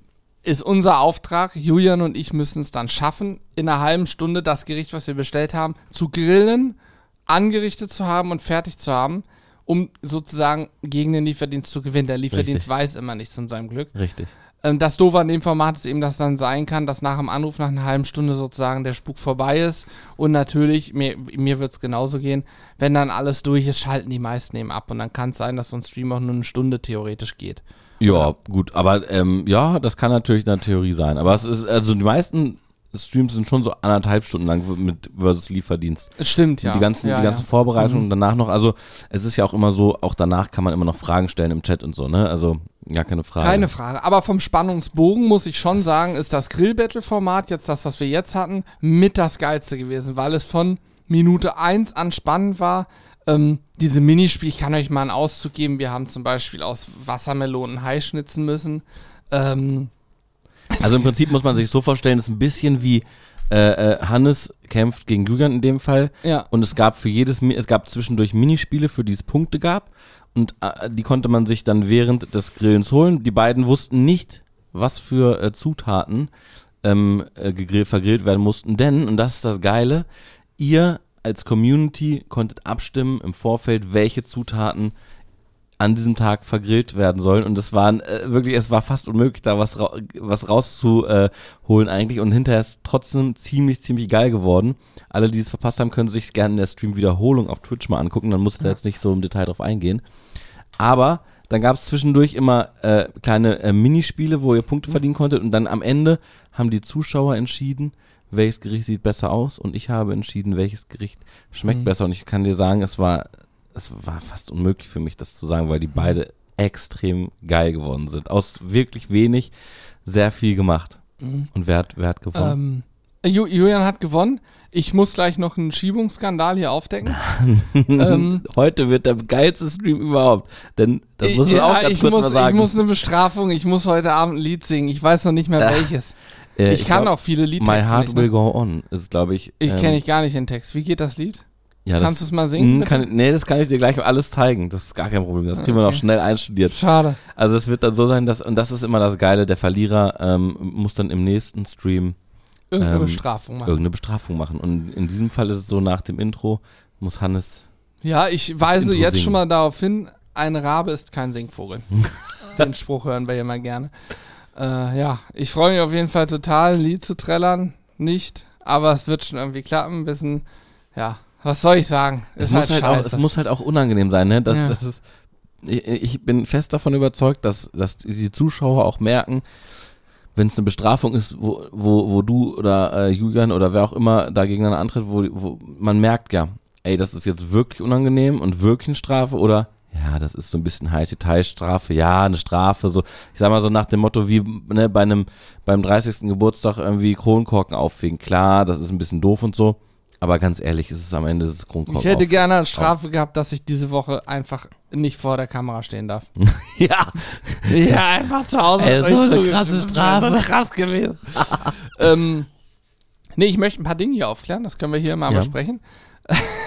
ist unser Auftrag, Julian und ich müssen es dann schaffen, in einer halben Stunde das Gericht, was wir bestellt haben, zu grillen, angerichtet zu haben und fertig zu haben, um sozusagen gegen den Lieferdienst zu gewinnen. Der Lieferdienst Richtig. weiß immer nichts von seinem Glück. Richtig. Ähm, das Doofe an dem Format ist eben, dass dann sein kann, dass nach dem Anruf nach einer halben Stunde sozusagen der Spuk vorbei ist. Und natürlich, mir, mir wird es genauso gehen, wenn dann alles durch ist, schalten die meisten eben ab. Und dann kann es sein, dass so ein Stream auch nur eine Stunde theoretisch geht. Ja, gut, aber ähm, ja, das kann natürlich eine Theorie sein. Aber es ist, also die meisten Streams sind schon so anderthalb Stunden lang mit versus Lieferdienst. Stimmt, ja. die ganzen, ja, die ganzen ja. Vorbereitungen Mhm. und danach noch, also es ist ja auch immer so, auch danach kann man immer noch Fragen stellen im Chat und so, ne? Also, ja, keine Frage. Keine Frage. Aber vom Spannungsbogen muss ich schon sagen, ist das Grill-Battle-Format, jetzt das, was wir jetzt hatten, mit das geilste gewesen, weil es von Minute 1 an spannend war. Ähm, diese Minispiele, ich kann euch mal einen Auszug geben. Wir haben zum Beispiel aus Wassermelonen Hai schnitzen müssen. Ähm, Also im Prinzip muss man sich so vorstellen, es ist ein bisschen wie äh, äh, Hannes kämpft gegen Julian in dem Fall. ja. Und es gab für jedes, es gab zwischendurch Minispiele, für die es Punkte gab. Und äh, die konnte man sich dann während des Grillens holen. Die beiden wussten nicht, was für äh, Zutaten ähm, äh, gegrillt, vergrillt werden mussten. Denn, und das ist das Geile, ihr als Community konntet abstimmen im Vorfeld, welche Zutaten an diesem Tag vergrillt werden sollen. Und es waren äh, wirklich, es war fast unmöglich, da was, ra was rauszuholen eigentlich. Und hinterher ist trotzdem ziemlich, ziemlich geil geworden. Alle, die es verpasst haben, können sich gerne in der Stream-Wiederholung auf Twitch mal angucken. Dann muss ich da jetzt nicht so im Detail drauf eingehen. Aber dann gab es zwischendurch immer äh, kleine äh, Minispiele, wo ihr Punkte verdienen konntet. Und dann am Ende haben die Zuschauer entschieden, welches Gericht sieht besser aus. Und ich habe entschieden, welches Gericht schmeckt Mhm. besser. Und ich kann dir sagen, es war, es war fast unmöglich für mich, das zu sagen, weil die beide extrem geil geworden sind. Aus wirklich wenig sehr viel gemacht. Mhm. Und wer hat, wer hat gewonnen? Ähm, Ju Julian hat gewonnen. Ich muss gleich noch einen Schiebungsskandal hier aufdecken. ähm, Heute wird der geilste Stream überhaupt. Denn das muss man ja, auch ganz kurz muss, mal sagen. Ich muss eine Bestrafung. Ich muss heute Abend ein Lied singen. Ich weiß noch nicht mehr welches. Äh, ich, kann glaub, auch viele Liedtexte My Heart nicht, Will ne? Go On ist, glaube ich. Ich ähm, kenne ich gar nicht den Text. Wie geht das Lied? ja, Kannst du es mal singen? Bitte? Kann, nee, das kann ich dir gleich alles zeigen. Das ist gar kein Problem. Das kriegen wir noch schnell einstudiert. Schade. Also es wird dann so sein, dass, und das ist immer das Geile, der Verlierer ähm, muss dann im nächsten Stream Irgendeine Ähm, Bestrafung machen. irgendeine Bestrafung machen. Und in diesem Fall ist es so, nach dem Intro muss Hannes. Ja, ich weise jetzt singen. schon mal darauf hin, ein Rabe ist kein Singvogel. Den Spruch hören wir hier mal gerne. Äh, ja, ich freue mich auf jeden Fall total, ein Lied zu trällern. Nicht, aber es wird schon irgendwie klappen. Ein bisschen, ja, was soll ich sagen? Es Ist muss, halt auch, es muss halt auch unangenehm sein, ne? Das, Ja. das ist, ich, ich bin fest davon überzeugt, dass, dass die Zuschauer auch merken, wenn es eine Bestrafung ist, wo, wo, wo du oder äh, Julian oder wer auch immer da gegeneinander antritt, wo, wo man merkt ja, ey, das ist jetzt wirklich unangenehm und wirklich eine Strafe oder ja, das ist so ein bisschen High-Detail-Strafe, ja, eine Strafe, so, ich sag mal so nach dem Motto, wie ne, bei einem, beim 30. Geburtstag irgendwie Kronkorken auffegen. Klar, das ist ein bisschen doof und so, aber ganz ehrlich, ist es am Ende ist es Kronkorken ich hätte auf- gerne als Strafe gehabt, dass ich diese Woche einfach nicht vor der Kamera stehen darf. Ja, ja, einfach zu Hause. Ey, so eine krasse Strafe. so krass gewesen. ähm, nee, ich möchte ein paar Dinge hier aufklären. Das können wir hier mal Ja. besprechen.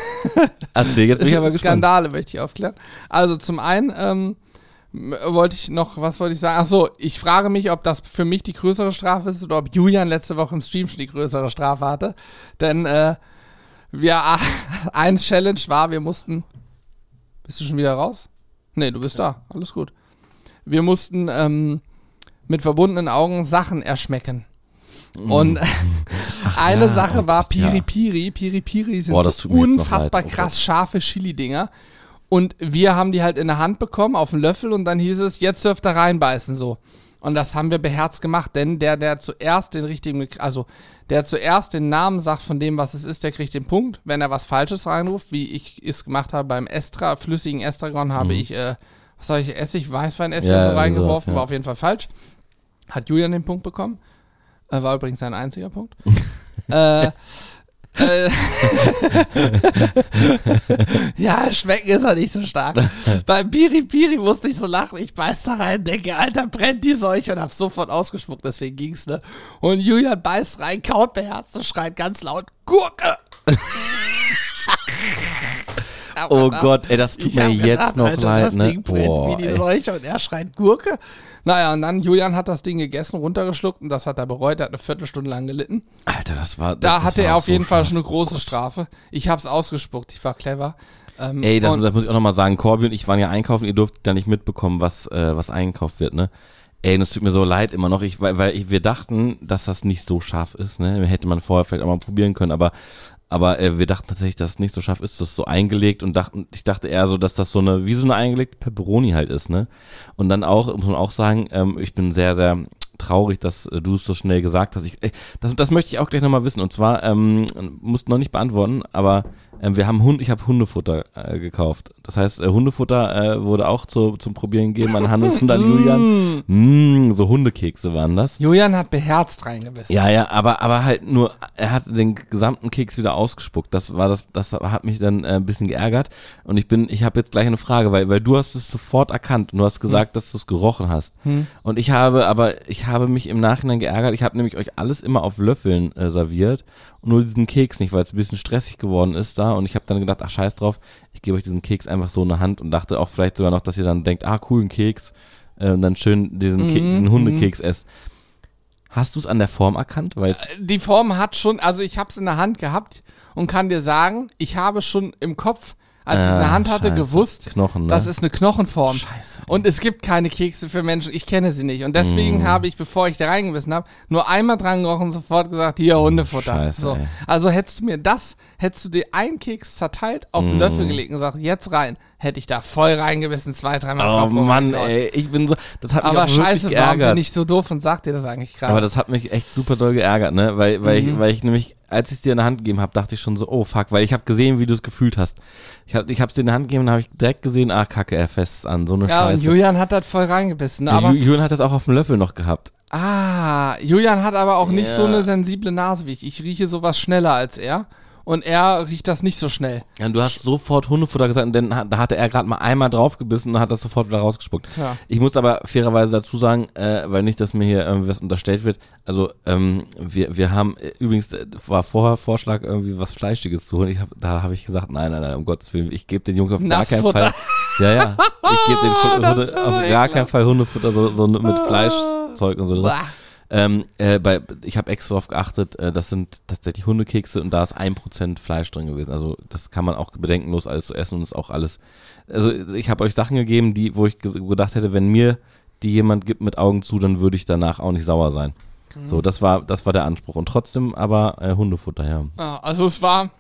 erzähl, jetzt bin ich aber gespannt. Skandale möchte ich aufklären. Also zum einen ähm, wollte ich noch, was wollte ich sagen? Achso, ich frage mich, ob das für mich die größere Strafe ist oder ob Julian letzte Woche im Stream schon die größere Strafe hatte. Denn äh, wir, ein Challenge war, wir mussten. Bist du schon wieder raus? Nee, du bist da. Alles gut. Wir mussten ähm, mit verbundenen Augen Sachen erschmecken. Und eine ja, Sache war. Piri Piri. Piri Piri sind Boah, so unfassbar. Oh krass scharfe Chili-Dinger. Und wir haben die halt in der Hand bekommen, auf einen Löffel, und dann hieß es, jetzt dürft ihr reinbeißen, so. Und das haben wir beherzt gemacht, denn der, der zuerst den richtigen, also der zuerst den Namen sagt von dem, was es ist, der kriegt den Punkt. Wenn er was Falsches reinruft, wie ich es gemacht habe beim Estra, flüssigen Estragon, habe ich, äh, was soll ich, Essig, Weißwein, Essig Ja, so reingeworfen, ja. war auf jeden Fall falsch. Hat Julian den Punkt bekommen. Äh, war übrigens sein einziger Punkt. äh, äh, ja, schmecken ist er nicht so stark. Beim Piri Piri musste ich so lachen. Ich beiß da rein, denke, Alter, brennt die Seuche und hab sofort ausgespuckt, deswegen ging's, ne? Und Julian beißt rein, kaut beherzt und schreit ganz laut, Gurke! Oh Gott, ey, das tut ich mir jetzt gedacht, noch Alter, leid, das ne? Ding brennt Boah, wie die ey. Seuche und er schreit Gurke. Naja, und dann Julian hat das Ding gegessen, runtergeschluckt und das hat er bereut. Er hat eine Viertelstunde lang gelitten. Alter, das war. Da das hatte war er auf so jeden Fall schon eine große Strafe. Ich hab's ausgespuckt, ich war clever. Ähm, Ey, das, das muss ich auch nochmal sagen. Corby und ich waren ja einkaufen, ihr durftet da nicht mitbekommen, was, äh, was eingekauft wird, ne? Ey, es tut mir so leid immer noch, ich, weil, weil ich, wir dachten, dass das nicht so scharf ist, ne? Hätte man vorher vielleicht auch mal probieren können, aber, aber äh, wir dachten tatsächlich, dass es nicht so scharf ist, das ist so eingelegt und dachten, ich dachte eher so, dass das so eine, wie so eine eingelegte Pepperoni halt ist, ne? Und dann auch, muss man auch sagen, ähm, ich bin sehr, sehr traurig, dass äh, du es so schnell gesagt hast. Ich, ey, das, das möchte ich auch gleich nochmal wissen. Und zwar, ähm, musst noch nicht beantworten, aber Ähm, wir haben Hund, ich habe Hundefutter äh, gekauft. Das heißt, äh, Hundefutter äh, wurde auch zu, zum Probieren gegeben an Hannes und an Julian. Mm, so Hundekekse waren das. Julian hat beherzt reingebissen. Ja, ja, aber, aber halt nur, er hat den gesamten Keks wieder ausgespuckt. Das war das, das hat mich dann äh, ein bisschen geärgert. Und ich bin, ich habe jetzt gleich eine Frage, weil, weil du hast es sofort erkannt und du hast gesagt, dass du es gerochen hast. Und ich habe, aber ich habe mich im Nachhinein geärgert. Ich habe nämlich euch alles immer auf Löffeln äh, serviert und nur diesen Keks nicht, weil es ein bisschen stressig geworden ist da. Und ich habe dann gedacht, ach scheiß drauf, ich gebe euch diesen Keks einfach so in der Hand und dachte auch vielleicht sogar noch, dass ihr dann denkt, ah cool, ein Keks äh, und dann schön diesen, Ke diesen Hundekeks esst. Hast du es an der Form erkannt? Weil Die Form hat schon, also ich habe es in der Hand gehabt und kann dir sagen, ich habe schon im Kopf, als ich es in der Ah, Hand hatte, scheiße. gewusst, Knochen, ne? das ist eine Knochenform. Scheiße. Und es gibt keine Kekse für Menschen, ich kenne sie nicht. Und deswegen Mm. habe ich, bevor ich da reingebissen habe, nur einmal dran gerochen und sofort gesagt, hier Hundefutter. Scheiße, so. ey. Also hättest du mir das, hättest du dir einen Keks zerteilt, auf Mm. einen Löffel gelegt und gesagt, jetzt rein, hätte ich da voll reingebissen, zwei, dreimal Oh drauf Mann, rumgehauen. ey, ich bin so, das hat mich Aber auch wirklich scheiße, warum geärgert. bin ich so doof und sag dir das eigentlich gerade? Aber das hat mich echt super doll geärgert, ne? Weil, weil, Mhm. ich, weil ich nämlich, als ich es dir in der Hand gegeben habe, dachte ich schon so, oh fuck, weil ich habe gesehen, wie du es gefühlt hast. Ich habe ich hab's dir in der Hand gegeben und habe ich direkt gesehen, ah kacke, er fest an, so eine ja, und Scheiße. Julian hat das voll reingebissen. Ja, Aber, Ju- Julian hat das auch auf dem Löffel noch gehabt. ah, Julian hat aber auch nicht Ja. so eine sensible Nase wie ich. Ich rieche sowas schneller als er. Und er riecht das nicht so schnell. Ja, und du hast sofort Hundefutter gesagt, denn da hatte er gerade mal einmal draufgebissen und hat das sofort wieder rausgespuckt. Tja. Ich muss aber fairerweise dazu sagen, äh, weil nicht, dass mir hier irgendwas unterstellt wird. Also ähm, wir, wir haben äh, übrigens äh, war vorher Vorschlag irgendwie was Fleischiges zu holen. Ich hab, da habe ich gesagt, nein, nein, nein, um Gottes willen, ich gebe den Jungs auf gar keinen. Fall. Ja, ja, ich gebe den Hunde, auf gar keinen Fall Hundefutter so, so mit Fleischzeug und so. Ähm, äh, bei, ich habe extra darauf geachtet, äh, das sind tatsächlich Hundekekse und da ist ein Prozent Fleisch drin gewesen. Also das kann man auch bedenkenlos alles so essen und ist auch alles. Also ich habe euch Sachen gegeben, die, wo ich ge- gedacht hätte, wenn mir die jemand gibt mit Augen zu, dann würde ich danach auch nicht sauer sein. So, das war, das war der Anspruch. Und trotzdem aber äh, Hundefutter, ja. Ja, also es war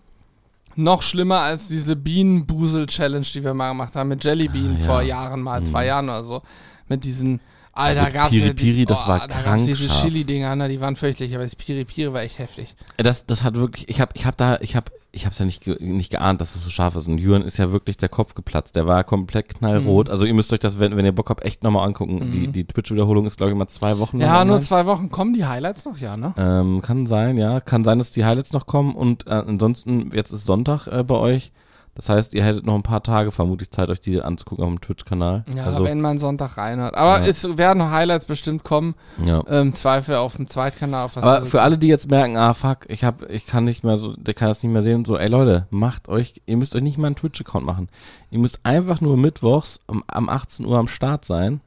noch schlimmer als diese Bienenbusel-Challenge, die wir mal gemacht haben mit Jellybean Ah, ja. vor Jahren mal, zwei Jahren oder so. Mit diesen, Alter, gut, gab's Piri ja die, Piri, das war da krank diese. Chili-Dinger, ne, die waren fürchterlich, aber das Piri Piri war echt heftig. Das, das hat wirklich, ich habe ich hab da, ich habe ich hab's ja nicht, ge, nicht geahnt, dass es so scharf ist. Und Jürgen ist ja wirklich der Kopf geplatzt. Der war komplett knallrot. Mhm. Also ihr müsst euch das, wenn, wenn ihr Bock habt, echt nochmal angucken. Die, die Twitch-Wiederholung ist, glaube ich, mal zwei Wochen. Ja, nur online. zwei Wochen kommen die Highlights noch, ja, ne? Ähm, kann sein, ja. Kann sein, dass die Highlights noch kommen. Und äh, ansonsten, jetzt ist Sonntag äh, bei euch. Das heißt, ihr hättet noch ein paar Tage vermutlich Zeit, euch die anzugucken auf dem Twitch-Kanal. Ja, also, wenn man Sonntag reinhört. Aber Ja. es werden noch Highlights bestimmt kommen. ja. Ähm, Zweifel auf dem Zweitkanal. Auf Aber für alle, die jetzt merken, ah fuck, ich hab, ich kann nicht mehr so, der kann das nicht mehr sehen und so, ey Leute, macht euch, ihr müsst euch nicht mal einen Twitch-Account machen. Ihr müsst einfach nur mittwochs um, am 18 Uhr am Start sein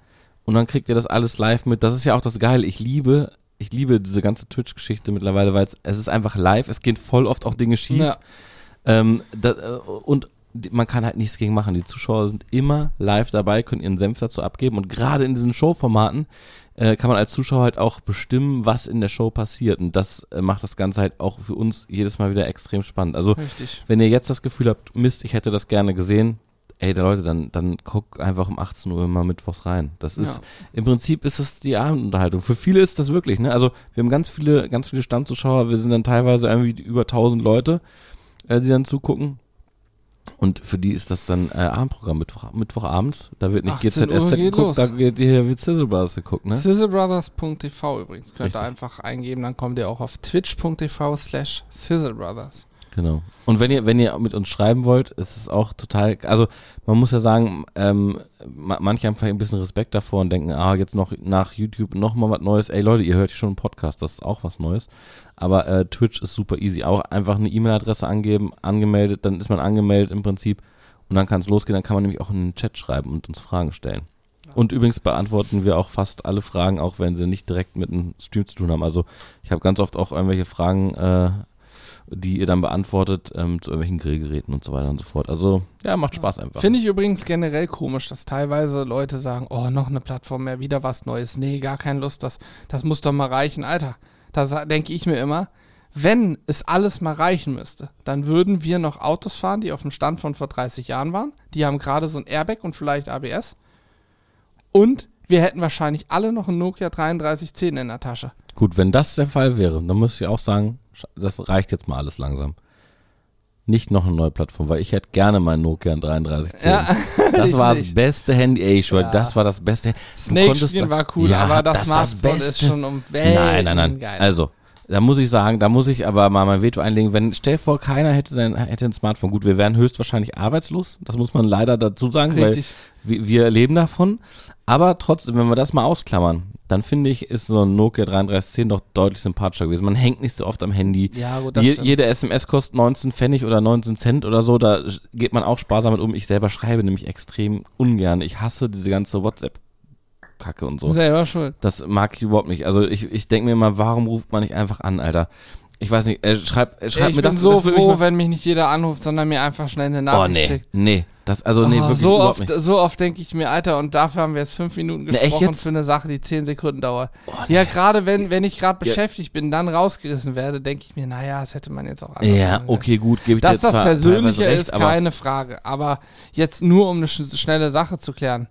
und dann kriegt ihr das alles live mit. Das ist ja auch das Geile. Ich liebe, ich liebe diese ganze Twitch-Geschichte mittlerweile, weil es, es ist einfach live, es gehen voll oft auch Dinge schief. Ja. Ähm, da, äh, und man kann halt nichts gegen machen. Die Zuschauer sind immer live dabei, können ihren Senf dazu abgeben. Und gerade in diesen Showformaten äh, kann man als Zuschauer halt auch bestimmen, was in der Show passiert. Und das äh, macht das Ganze halt auch für uns jedes Mal wieder extrem spannend. Also, Richtig. wenn ihr jetzt das Gefühl habt, Mist, ich hätte das gerne gesehen, ey, da Leute, dann, dann guck einfach um 18 Uhr mal mittwochs rein. Das ist, Ja. im Prinzip ist es die Abendunterhaltung. Für viele ist das wirklich, ne? Also, wir haben ganz viele, ganz viele Stammzuschauer, wir sind dann teilweise irgendwie über 1000 Leute, äh, die dann zugucken. Und für die ist das dann äh, Abendprogramm, Mittwoch, Mittwochabends. Da wird nicht 18 Uhr GZSZ geguckt, da wird hier wird Sizzle Brothers geguckt, ne? Sizzlebrothers.tv übrigens. Könnt ihr einfach eingeben, dann kommt ihr auch auf twitch.tv slash sizzlebrothers. Genau. Und wenn ihr, wenn ihr mit uns schreiben wollt, ist es auch total, also man muss ja sagen, ähm, ma- manche haben vielleicht ein bisschen Respekt davor und denken, ah, jetzt noch nach YouTube noch mal was Neues. Ey Leute, ihr hört schon einen Podcast, das ist auch was Neues. Aber äh, Twitch ist super easy. Auch einfach eine E-Mail-Adresse angeben, angemeldet, dann ist man angemeldet im Prinzip und dann kann es losgehen. Dann kann man nämlich auch in den Chat schreiben und uns Fragen stellen. Und übrigens beantworten wir auch fast alle Fragen, auch wenn sie nicht direkt mit einem Stream zu tun haben. Also ich habe ganz oft auch irgendwelche Fragen, äh, die ihr dann beantwortet ähm, zu irgendwelchen Grillgeräten und so weiter und so fort. Also ja, macht Spaß einfach. Finde ich übrigens generell komisch, dass teilweise Leute sagen, oh, noch eine Plattform mehr, wieder was Neues. Nee, gar keine Lust, das, das muss doch mal reichen. Alter, da denke ich mir immer, wenn es alles mal reichen müsste, dann würden wir noch Autos fahren, die auf dem Stand von vor 30 Jahren waren. Die haben gerade so ein Airbag und vielleicht ABS. Und wir hätten wahrscheinlich alle noch ein Nokia 3310 in der Tasche. Gut, wenn das der Fall wäre, dann muss ich auch sagen, das reicht jetzt mal alles langsam. Nicht noch eine neue Plattform, weil ich hätte gerne mein Nokia 3310. Ja, das war das nicht. beste Handy, ey, ich Ja. das war das beste. Du Snake spielen da- war cool, Ja, aber das, das ist das Smartphone ist schon um Welten Nein, nein, nein. geil. Also, da muss ich sagen, da muss ich aber mal mein Veto einlegen. Wenn, stell vor, keiner hätte, sein, hätte ein Smartphone. Gut, wir wären höchstwahrscheinlich arbeitslos. Das muss man leider dazu sagen, Richtig. weil wir, wir leben davon. Aber trotzdem, wenn wir das mal ausklammern, dann finde ich, ist so ein Nokia 3310 doch deutlich sympathischer gewesen. Man hängt nicht so oft am Handy. Ja, gut, Je, jede SMS kostet 19 Pfennig oder 19 Cent oder so. Da geht man auch sparsam mit um. Ich selber schreibe nämlich extrem ungern. Ich hasse diese ganze WhatsApp-Kacke und so. Selber schuld. Das mag ich überhaupt nicht. Also ich, ich denke mir mal, warum ruft man nicht einfach an, Alter? Ich weiß nicht, äh, schreib, äh, schreib ich mir bin das. so das würde mich froh, wenn mich nicht jeder anruft, sondern mir einfach schnell eine Oh Nachricht nee, schickt. nee. Das, also nee, Oh, wirklich so oft, nicht. so oft denke ich mir, Alter, und dafür haben wir jetzt fünf Minuten gesprochen jetzt? für eine Sache, die zehn Sekunden dauert. Oh, Ja, gerade wenn, wenn ich gerade Ja. beschäftigt bin, dann rausgerissen werde, denke ich mir, naja, das hätte man jetzt auch anders Ja, okay, gut, gebe ich dir Dass das Persönliche recht, ist, keine Frage. Aber jetzt nur, um eine sch schnelle Sache zu klären.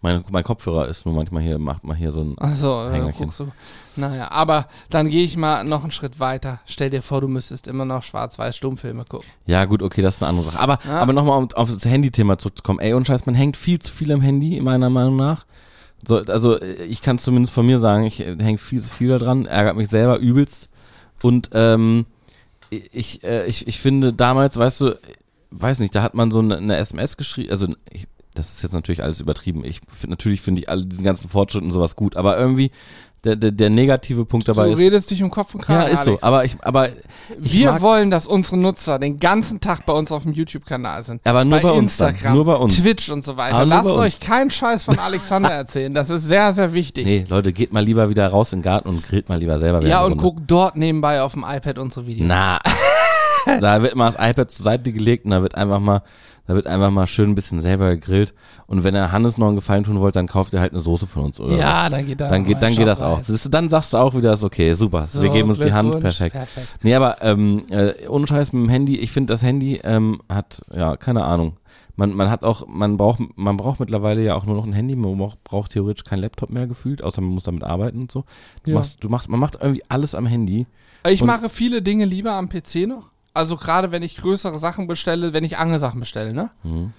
Mein, mein Kopfhörer ist nur manchmal hier, macht mal hier so ein. Achso, Hängerchen. guckst du. Naja, aber dann gehe ich mal noch einen Schritt weiter. Stell dir vor, du müsstest immer noch Schwarz-Weiß-Stummfilme gucken. Ja, gut, okay, das ist eine andere Sache. Aber, Ja. aber nochmal, um auf das Handy-Thema zurückzukommen. Ey, und Scheiß, man hängt viel zu viel am Handy, meiner Meinung nach. So, also, ich kann zumindest von mir sagen, ich äh, hänge viel zu viel da dran, ärgert mich selber übelst. Und, ähm, ich, äh, ich, ich finde damals, weißt du, weiß nicht, da hat man so eine, eine SMS geschrieben, also, ich, das ist jetzt natürlich alles übertrieben. Ich find, natürlich finde ich alle diesen ganzen Fortschritt und sowas gut, aber irgendwie, der, der, der negative Punkt dabei du ist. redest dich um Kopf und Ja, Kragen, ist so. Alex. Aber ich, aber ich Wir wollen, dass unsere Nutzer den ganzen Tag bei uns auf dem YouTube-Kanal sind. Aber nur bei uns dann. Instagram, Nur bei uns. Twitch und so weiter. Aber Lasst bei euch keinen Scheiß von Alexander erzählen. Das ist sehr, sehr wichtig. Nee, Leute, geht mal lieber wieder raus in den Garten und grillt mal lieber selber. ja, und Runde. guckt dort nebenbei auf dem iPad unsere Videos. Na, da wird mal das iPad zur Seite gelegt und da wird einfach mal, da wird einfach mal schön ein bisschen selber gegrillt. Und wenn er Hannes noch einen Gefallen tun wollt, dann kauft ihr halt eine Soße von uns, oder? Ja, dann geht das Dann auch geht, dann geht das auch. Siehst du, dann sagst du auch wieder, ist okay, super. So, wir geben uns die Hand, perfekt. Perfekt. Nee, aber ähm, äh, ohne Scheiß mit dem Handy, ich finde das Handy ähm, hat, ja, keine Ahnung. Man, man hat auch, man braucht, man braucht mittlerweile ja auch nur noch ein Handy, man braucht, braucht theoretisch kein Laptop mehr gefühlt, außer man muss damit arbeiten und so. Du Ja. machst, du machst, man macht irgendwie alles am Handy. Ich mache viele Dinge lieber am PC noch. Also gerade wenn ich größere Sachen bestelle, wenn ich Angelsachen bestelle, ne? Mhm.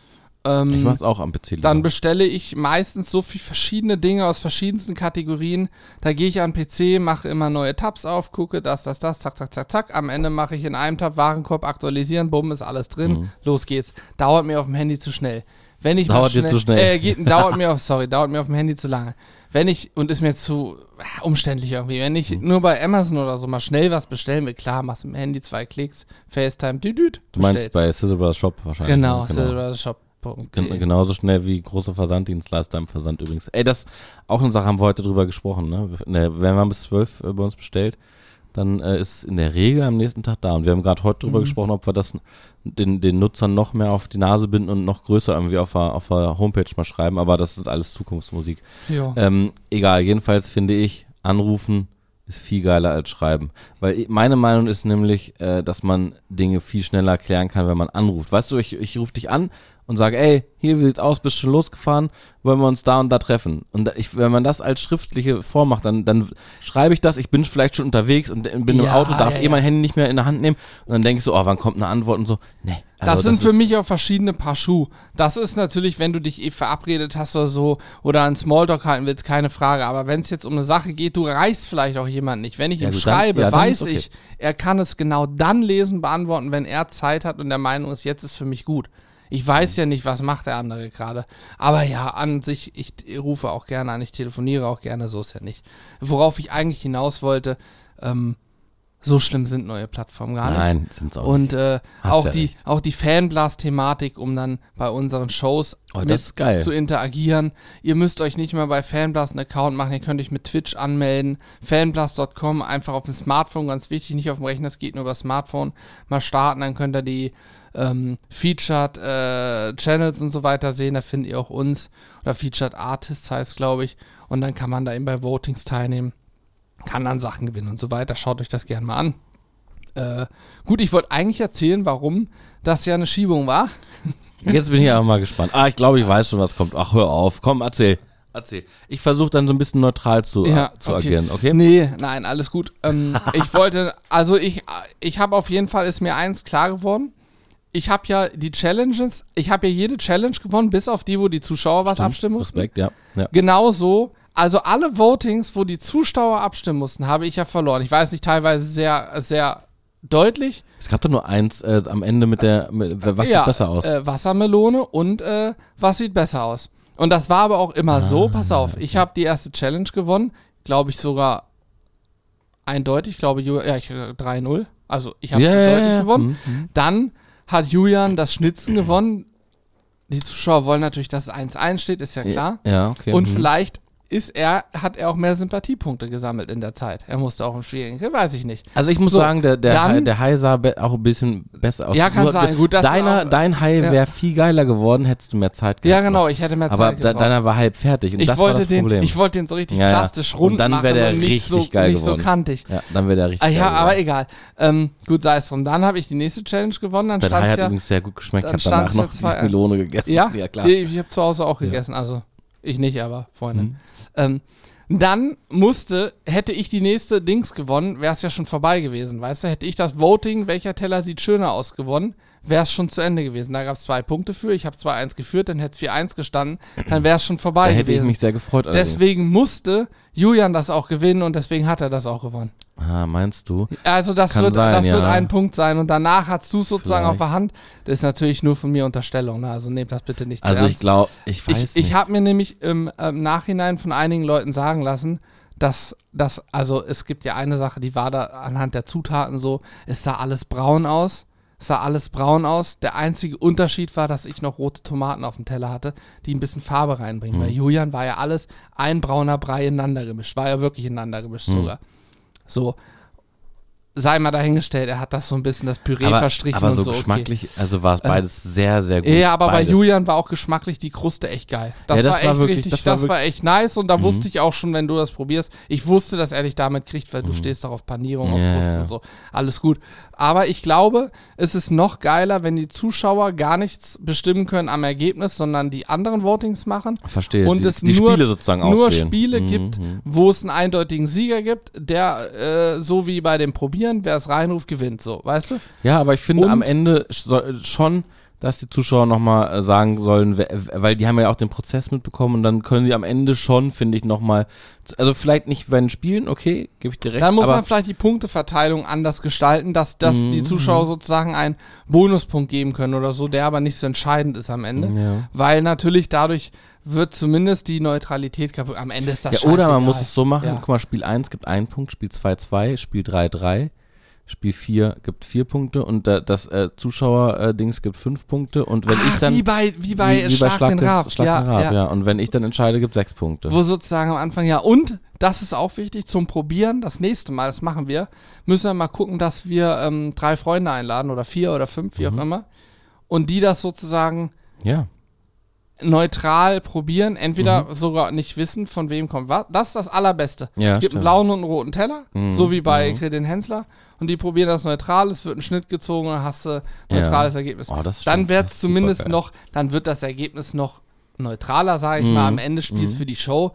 Ähm, Ich mach's auch am PC. lieber. dann bestelle ich meistens so viel verschiedene Dinge aus verschiedensten Kategorien. Da gehe ich an PC, mache immer neue Tabs auf, gucke das, das, das, zack, zack, zack, zack. Am Ende mache ich in einem Tab Warenkorb aktualisieren, bumm, ist alles drin. Mhm. Los geht's. Dauert mir auf dem Handy zu schnell. Wenn ich Dauert mal dir zu schnell. Äh, geht, dauert mir auf, sorry, dauert mir auf dem Handy zu lange. Wenn ich, und ist mir zu umständlich irgendwie, wenn ich nur bei Amazon oder so mal schnell was bestellen will, klar, machst du im Handy zwei Klicks, FaceTime, düdüt, du meinst bei Sizzle Shop wahrscheinlich. Genau, ne? silvershop.de. Gen genauso schnell wie große Versanddienstleister im Versand übrigens. Ey, das auch eine Sache, haben wir heute drüber gesprochen. Ne? Ne, wenn man bis zwölf äh, bei uns bestellt, dann äh, ist in der Regel am nächsten Tag da. Und wir haben gerade heute drüber Mhm. gesprochen, ob wir das den, den Nutzern noch mehr auf die Nase binden und noch größer irgendwie auf der, auf der Homepage mal schreiben. Aber das ist alles Zukunftsmusik. Ja. Ähm, egal, jedenfalls finde ich, anrufen ist viel geiler als schreiben. Weil meine Meinung ist nämlich, äh, dass man Dinge viel schneller erklären kann, wenn man anruft. Weißt du, ich, ich rufe dich an und sage, ey, hier, wie sieht's aus, bist schon losgefahren, wollen wir uns da und da treffen. Und ich, wenn man das als schriftliche Form macht, dann, dann schreibe ich das, ich bin vielleicht schon unterwegs und bin im Ja, Auto, darf ja, eh ja. mein Handy nicht mehr in der Hand nehmen. Und dann denke ich so, oh, wann kommt eine Antwort und so. Nee. Das also sind für ist- mich auch verschiedene Paar Schuhe. Das ist natürlich, wenn du dich eh verabredet hast oder so oder einen Smalltalk halten willst, keine Frage. Aber wenn es jetzt um eine Sache geht, du reichst vielleicht auch jemand nicht. Wenn ich ihm schreibe, dann weiß okay. ich, er kann es genau dann lesen, beantworten, wenn er Zeit hat und der Meinung ist, jetzt ist für mich gut. Ich weiß ja nicht, was macht der andere gerade. Aber ja, an sich, ich rufe auch gerne an, ich telefoniere auch gerne, so ist ja nicht. Worauf ich eigentlich hinaus wollte, ähm, so schlimm sind neue Plattformen gar nicht. Nein, sind's auch Und äh, auch, ja die, recht. auch die Fanblast-Thematik, um dann bei unseren Shows Oh, das zu interagieren. Ihr müsst euch nicht mehr bei Fanblast einen Account machen, ihr könnt euch mit Twitch anmelden. Fanblast.com, einfach auf dem Smartphone, ganz wichtig, nicht auf dem Rechner, es geht nur über Smartphone. Mal starten, dann könnt ihr die ähm, Featured äh, Channels und so weiter sehen, da findet ihr auch uns. Oder Featured Artists heißt, glaube ich. Und dann kann man da eben bei Votings teilnehmen, kann dann Sachen gewinnen und so weiter. Schaut euch das gerne mal an. Äh, gut, ich wollte eigentlich erzählen, warum das ja eine Schiebung war. Jetzt bin ich aber mal gespannt. Ah, ich glaube, ich weiß schon, was kommt. Ach, hör auf. Komm, erzähl. Erzähl. Ich versuche dann so ein bisschen neutral zu, Ja, zu okay. agieren, okay? Nee, nein, alles gut. Ähm, ich wollte, also ich, ich habe auf jeden Fall, ist mir eins klar geworden. Ich habe ja die Challenges, ich habe ja jede Challenge gewonnen, bis auf die, wo die Zuschauer was Stimmt. abstimmen mussten. Respekt, ja. ja. Genauso, also alle Votings, wo die Zuschauer abstimmen mussten, habe ich ja verloren. Ich weiß nicht, teilweise sehr, sehr deutlich. Es gab doch nur eins äh, am Ende mit der, mit, was ja, sieht besser aus? Äh, Wassermelone und äh, was sieht besser aus. Und das war aber auch immer Ah, so, pass auf, ich habe die erste Challenge gewonnen, glaube ich sogar eindeutig, glaube Ju- ja, ich äh, 3-0. Also ich habe ja, deutlich gewonnen. Mhm, mhm. Dann hat Julian das Schnitzen gewonnen. Die Zuschauer wollen natürlich, dass es 1-1 steht, ist ja klar. Ja, okay. Und mhm. vielleicht ist er, hat er auch mehr Sympathiepunkte gesammelt in der Zeit. Er musste auch im Schwierigen, weiß ich nicht. Also ich muss So, sagen, der, der, dann- Hai, der Hai sah auch ein bisschen besser aus. Ja, kann Nur- sein. Gut, das deiner, auch- dein Hai ja. wäre viel geiler geworden, hättest du mehr Zeit gehabt. Ja, genau, ich hätte mehr Aber Zeit de gebraucht. deiner war halb fertig und ich das wollte war das den, Problem. ich wollte den so richtig Ja, plastisch Und rund dann machen der und nicht richtig so, geil nicht so kantig. ja, dann wäre der richtig Ah, ja, aber egal. Ähm, gut, sei es drum. Dann habe ich die nächste Challenge gewonnen. Dann Dein Hai hat ja. übrigens sehr gut geschmeckt. Ich habe danach noch zwei- Melone gegessen. Ja, klar. Ich, ich habe zu Hause auch gegessen. Also ich nicht, aber Freunde. Mhm. Ähm, dann musste, hätte ich die nächste Dings gewonnen, wäre es ja schon vorbei gewesen, weißt du? Hätte ich das Voting, welcher Teller sieht schöner aus, gewonnen, wäre es schon zu Ende gewesen. Da gab es zwei Punkte für. Ich habe 2-1 geführt, dann hätte es 4-1 gestanden, dann wäre es schon Da vorbei hätte ich gewesen. mich sehr gefreut. allerdings. Deswegen musste Julian das auch gewinnen und deswegen hat er das auch gewonnen. Ah, meinst du? Also das, Kann wird, sein, das wird ja. ein Punkt sein und danach hast du es sozusagen Vielleicht. auf der Hand. Das ist natürlich nur von mir Unterstellung, ne? also nehmt das bitte nicht zu Also ernst. ich glaube, ich weiß Ich, nicht. ich habe mir nämlich im ähm, Nachhinein von einigen Leuten sagen lassen, dass das, also es gibt ja eine Sache, die war da anhand der Zutaten so, es sah alles braun aus. Sah alles braun aus. Der einzige Unterschied war, dass ich noch rote Tomaten auf dem Teller hatte, die ein bisschen Farbe reinbringen. Mhm. Bei Julian war ja alles ein brauner Brei ineinander gemischt. War ja wirklich ineinander gemischt Mhm. sogar. So. Sei mal dahingestellt, er hat das so ein bisschen das Püree aber, verstrichen aber und so so. okay. geschmacklich, also war es beides sehr, sehr gut. Ja, aber bei beides. Julian war auch geschmacklich die Kruste echt geil. Das, Ja, das war war echt wirklich- richtig, das das, war war, echt nice und da Mhm. wusste ich auch schon, wenn du das probierst, ich wusste, dass er dich damit kriegt, weil du stehst doch auf Panierung, auf Mhm. Ja, Kruste und so. Alles gut. Aber ich glaube, es ist noch geiler, wenn die Zuschauer gar nichts bestimmen können am Ergebnis, sondern die anderen Votings machen Verstehe. und die, es die nur, Spiele sozusagen nur auswählen. Spiele Mhm, gibt, mhm. wo es einen eindeutigen Sieger gibt, der äh, so wie bei dem Probieren, wer es reinruft, gewinnt. So, weißt du? Ja, aber ich finde Und- am Ende schon, dass die Zuschauer nochmal sagen sollen, weil die haben ja auch den Prozess mitbekommen und dann können sie am Ende schon, finde ich, nochmal, also vielleicht nicht den Spielen, okay, gebe ich dir recht, Dann muss man vielleicht die Punkteverteilung anders gestalten, dass, dass Mhm. die Zuschauer sozusagen einen Bonuspunkt geben können oder so, der aber nicht so entscheidend ist am Ende. ja. Weil natürlich dadurch wird zumindest die Neutralität kaputt. Am Ende ist das Ja, oder man muss es so machen, Ja. guck mal, Spiel 1 gibt einen Punkt, Spiel 2 2, Spiel 3 3, Spiel 4 gibt vier Punkte und das äh, Zuschauer-Dings gibt fünf Punkte und wenn Ach, ich dann wie bei, wie bei, wie, wie bei Schlag, den Raab. Schlag ja, den Raab, ja. ja. Und wenn ich dann entscheide, gibt sechs Punkte. Wo sozusagen am Anfang, ja. Und, das ist auch wichtig, zum Probieren, das nächste Mal, das machen wir, müssen wir mal gucken, dass wir ähm, drei Freunde einladen oder vier oder fünf, wie Mhm. auch immer. Und die das sozusagen Ja. Neutral probieren, entweder sogar nicht wissen, von wem kommt was. Das ist das Allerbeste. Mhm. Ja, es gibt stimmt. einen blauen und einen roten Teller, Mhm, so wie bei mhm. Den Hensler. Und die probieren das neutral, es wird ein Schnitt gezogen und dann hast du neutrales Ergebnis. Oh, dann wird es zumindest noch, dann wird das Ergebnis noch neutraler, sage ich Mhm, mal. Am Ende spielst mhm. für die Show,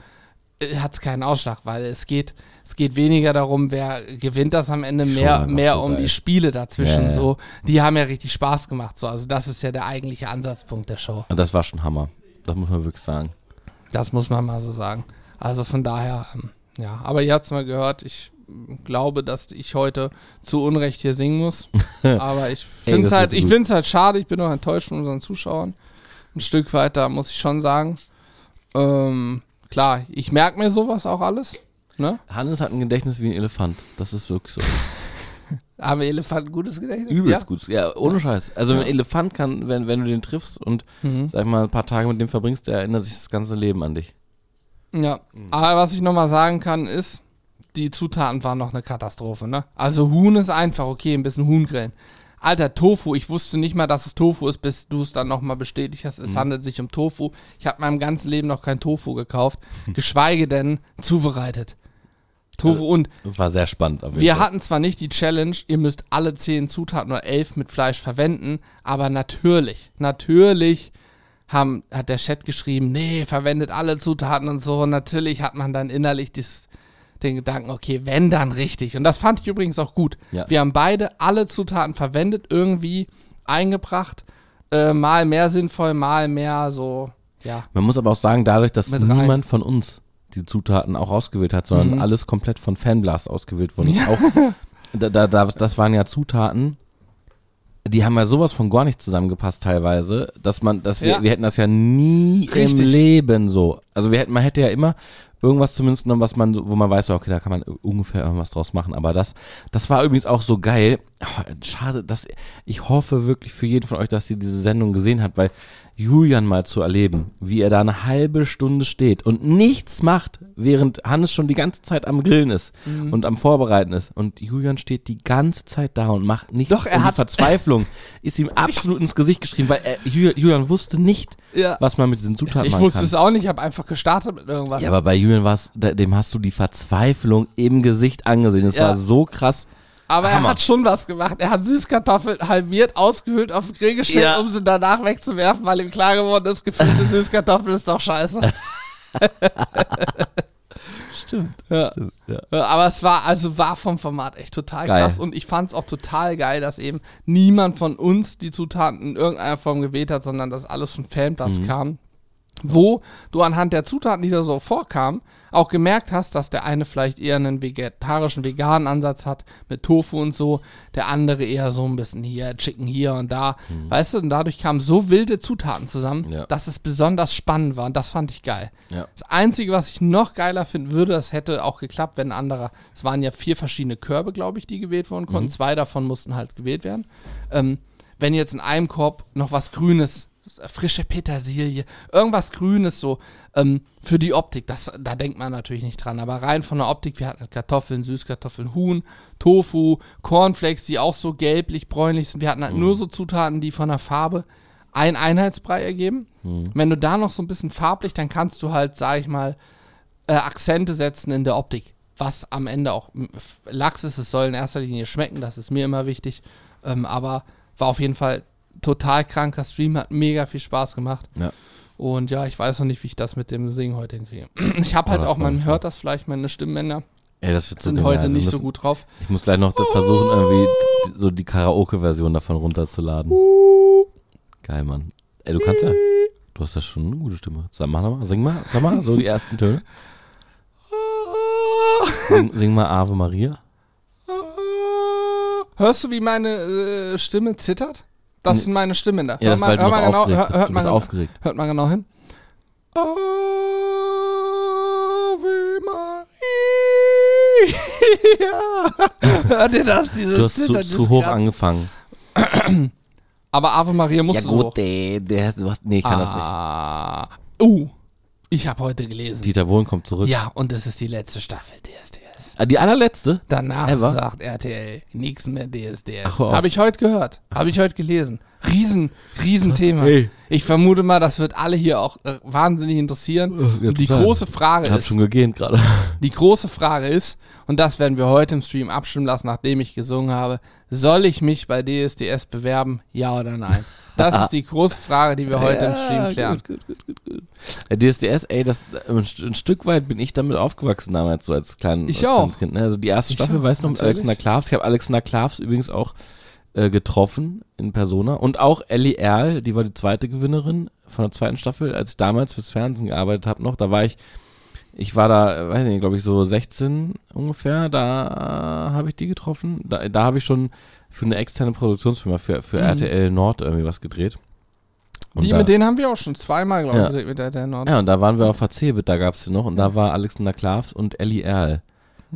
hat es keinen Ausschlag, weil es geht, es geht weniger darum, wer gewinnt das am Ende, mehr, mehr um die Spiele dazwischen. Ja, ja. So, die haben ja richtig Spaß gemacht. So. Also das ist ja der eigentliche Ansatzpunkt der Show. Und Das war schon Hammer. Das muss man wirklich sagen. Das muss man mal so sagen. Also von daher, ähm, ja, aber ihr habt es mal gehört, ich glaube, dass ich heute zu Unrecht hier singen muss. aber ich finde es halt, ich find's halt schade, ich bin auch enttäuscht von unseren Zuschauern. Ein Stück weiter muss ich schon sagen. Ähm, klar, ich merke mir sowas auch alles. Ne? Hannes hat ein Gedächtnis wie ein Elefant. Das ist wirklich so. Haben Elefant ein gutes Gedächtnis? Übelst ja? gut. Ja, ohne Scheiß. Also Ja. ein Elefant kann, wenn, wenn du den triffst und Mhm. sag ich mal ein paar Tage mit dem verbringst, der erinnert sich das ganze Leben an dich. Ja, Mhm. aber was ich nochmal sagen kann, ist, die Zutaten waren noch eine Katastrophe, ne? Also Huhn ist einfach, okay, ein bisschen Huhn grillen. Alter, Tofu, ich wusste nicht mal, dass es Tofu ist, bis du es dann nochmal bestätigt hast, es Mhm. handelt sich um Tofu. Ich habe meinem ganzen Leben noch kein Tofu gekauft, geschweige denn zubereitet. Tofu und Das war sehr spannend. wir Fall. hatten zwar nicht die Challenge, ihr müsst alle zehn Zutaten oder elf mit Fleisch verwenden, aber natürlich, natürlich haben, hat der Chat geschrieben, nee, verwendet alle Zutaten und so. Und natürlich hat man dann innerlich dies, den Gedanken, okay, wenn dann richtig. Und das fand ich übrigens auch gut. Ja. Wir haben beide alle Zutaten verwendet, irgendwie eingebracht. Äh, mal mehr sinnvoll, mal mehr so, ja. Man muss aber auch sagen, dadurch, dass niemand von uns die Zutaten auch ausgewählt hat, sondern Mhm. alles komplett von Fanblast ausgewählt wurde. Auch, da, da, da, das waren ja Zutaten, die haben ja sowas von gar nicht zusammengepasst teilweise, dass man, dass wir, Ja. wir hätten das ja nie im Richtig. Leben so. Also wir hätten, man hätte ja immer irgendwas zumindest genommen, was man, wo man weiß, okay, da kann man ungefähr irgendwas draus machen. Aber das, das war übrigens auch so geil. Oh, schade, dass ich hoffe wirklich für jeden von euch, dass ihr diese Sendung gesehen habt, weil Julian mal zu erleben, wie er da eine halbe Stunde steht und nichts macht, während Hannes schon die ganze Zeit am Grillen ist Mhm. und am Vorbereiten ist. Und Julian steht die ganze Zeit da und macht nichts. Doch, er und hat- die Verzweiflung ist ihm absolut ins Gesicht geschrieben, weil er, Ju- Julian wusste nicht, Ja. was man mit diesen Zutaten Ich machen wusste kann. es auch nicht, ich habe einfach gestartet mit irgendwas. Ja, aber bei Julian war es, dem hast du die Verzweiflung im Gesicht angesehen. Es Ja. war so krass. Aber er Hammer. hat schon was gemacht. Er hat Süßkartoffeln halbiert, ausgehöhlt auf den Grill gestellt, Ja. um sie danach wegzuwerfen, weil ihm klar geworden ist, gefüllte Süßkartoffel ist doch scheiße. Stimmt. Ja. Stimmt. Ja, Aber es war, also war vom Format echt total Geil. krass und ich fand es auch total geil, dass eben niemand von uns die Zutaten in irgendeiner Form gewählt hat, sondern dass alles von Fanplatz Mhm. kam. Wo du anhand der Zutaten, die da so vorkamen, auch gemerkt hast, dass der eine vielleicht eher einen vegetarischen, veganen Ansatz hat mit Tofu und so, der andere eher so ein bisschen hier, Chicken hier und da. Weißt du, und dadurch kamen so wilde Zutaten zusammen, Mhm. Ja. dass es besonders spannend war und das fand ich geil. Ja. Das Einzige, was ich noch geiler finden würde, das hätte auch geklappt, wenn ein anderer, es waren ja vier verschiedene Körbe, glaube ich, die gewählt worden konnten. Zwei davon mussten halt gewählt werden. Ähm, wenn jetzt in einem Korb noch was Grünes, frische Petersilie, irgendwas Grünes so, ähm, für die Optik, das, da denkt man natürlich nicht dran. Aber rein von der Optik, wir hatten Kartoffeln, Süßkartoffeln, Huhn, Tofu, Cornflakes, die auch so gelblich-bräunlich sind. Wir hatten halt nur so Zutaten, die von der Farbe ein Einheitsbrei ergeben. Wenn du da noch so ein bisschen farblich, dann kannst du halt, sag ich mal, äh, Akzente setzen in der Optik. Was am Ende auch Lachs ist, es soll in erster Linie schmecken, das ist mir immer wichtig. Ähm, aber war auf jeden Fall total kranker Stream, hat mega viel Spaß gemacht. Ja. Und ja, ich weiß noch nicht, wie ich das mit dem Singen heute hinkriege. Ich habe Oh, halt auch, man hört das vielleicht, meine Stimmbänder Ey, das wird so sind heute Wir nicht so müssen- gut drauf. Ich muss gleich noch versuchen, irgendwie so die Karaoke-Version davon runterzuladen. Geil, Mann. Ey, du kannst ja. Du hast ja schon eine gute Stimme. Sag mal, mal sing mal, sag mal, so die ersten Töne. Sing, sing mal Ave Maria. Hörst du, wie meine äh, Stimme zittert? Das sind meine Stimmbänder. Ja, das hör weil du hör noch mal genau, aufgeregt hör, bist. hört mal genau. Hört mal genau hin. Ave Maria. Hört ihr das? Dieses Du hast zu, zu hoch Kratzen? angefangen. Aber Ave Maria musst Ja gut, der, der, du hast, nee, ich kann das nicht. Ah. Uh, ich habe heute gelesen. Dieter Bohlen kommt zurück. ja, und es ist die letzte Staffel DSDS. Ah, die allerletzte? Danach Ever? sagt RTL nichts mehr DSDS. Habe ich heute gehört. Habe ich heute gelesen. Riesen, Riesenthema. Ey. Ich vermute mal, das wird alle hier auch äh, wahnsinnig interessieren. Ja, und die große Frage Ich hab ist, schon gegähnt gerade. die große Frage ist, und das werden wir heute im Stream abstimmen lassen, nachdem ich gesungen habe, soll ich mich bei DSDS bewerben? Ja oder nein? Das ist die große Frage, die wir heute im Stream klären. Gut, gut, gut, gut, gut. Äh, DSDS, ey, das, ein, St- ein Stück weit bin ich damit aufgewachsen damals, so als, klein, Ich als auch. kleines Kind. Ne? Also die erste Ich Staffel, auch, weiß noch, mit. Alexander Klavs. Ich habe Alexander Klavs übrigens auch äh, getroffen in Persona. Und auch Ellie Erl, die war die zweite Gewinnerin von der zweiten Staffel, als ich damals fürs Fernsehen gearbeitet habe noch. Da war ich, ich war da, äh, weiß nicht, glaube ich, so 16 ungefähr. Da äh, habe ich die getroffen. Da, da habe ich schon für eine externe Produktionsfirma, für, für Mhm. RTL Nord irgendwie was gedreht. Und Die, da- mit denen haben wir auch schon zweimal, glaube Ja. ich, gedreht mit der Nord. ja, und da waren wir auf Verzebet, da gab es sie noch. Und da war Alexander Klavs und Ellie Erl.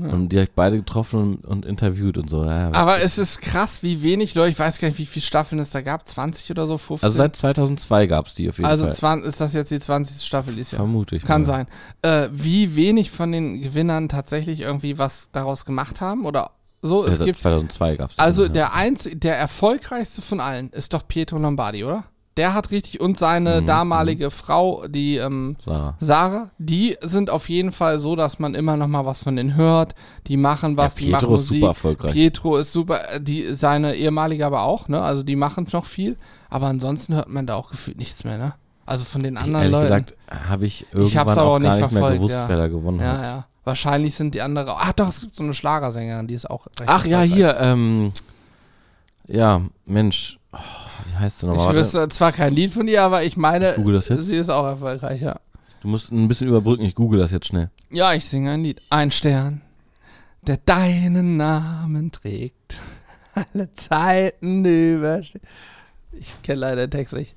Ja. Und die habe ich beide getroffen und, und interviewt und so. Ja, Aber es ist krass, wie wenig Leute, ich weiß gar nicht, wie viele Staffeln es da gab, 20 oder so, 15? also seit 2002 gab es die auf jeden Also Fall. 20, ist das jetzt die 20. Staffel dieses Jahr? Vermute ich. Kann mal. sein. Äh, wie wenig von den Gewinnern tatsächlich irgendwie was daraus gemacht haben oder so? Ja, Es seit gibt, 2002 gab es also ja. der eins, der erfolgreichste von allen ist doch Pietro Lombardi, oder? Der hat richtig, und seine Mhm, damalige Frau, die ähm, Sarah. Sarah, die sind auf jeden Fall so, dass man immer noch mal was von denen hört. Die machen was, ja, die machen Pietro ist super erfolgreich. Pietro ist super, äh, die, seine ehemalige aber auch, ne? Also die machen noch viel. Aber ansonsten hört man da auch gefühlt nichts mehr, ne? Also von den Ich, anderen ehrlich Leuten. gesagt, habe ich irgendwann aber auch auch gar nicht nicht mehr verfolgt, gewusst, ja. wer da gewonnen ja, hat. ja. Wahrscheinlich sind die anderen. Ach doch, es gibt so eine Schlagersängerin, die ist auch recht Ach ja, hier, ähm, ja, Mensch, oh, heißt du nochmal? Ich wüsste zwar kein Lied von ihr, aber ich meine, Ich sie ist auch erfolgreich, ja. Du musst ein bisschen überbrücken, ich google das jetzt schnell. Ja, ich singe ein Lied. Ein Stern, der deinen Namen trägt. Alle Zeiten übersteht. Ich kenne leider den Text nicht.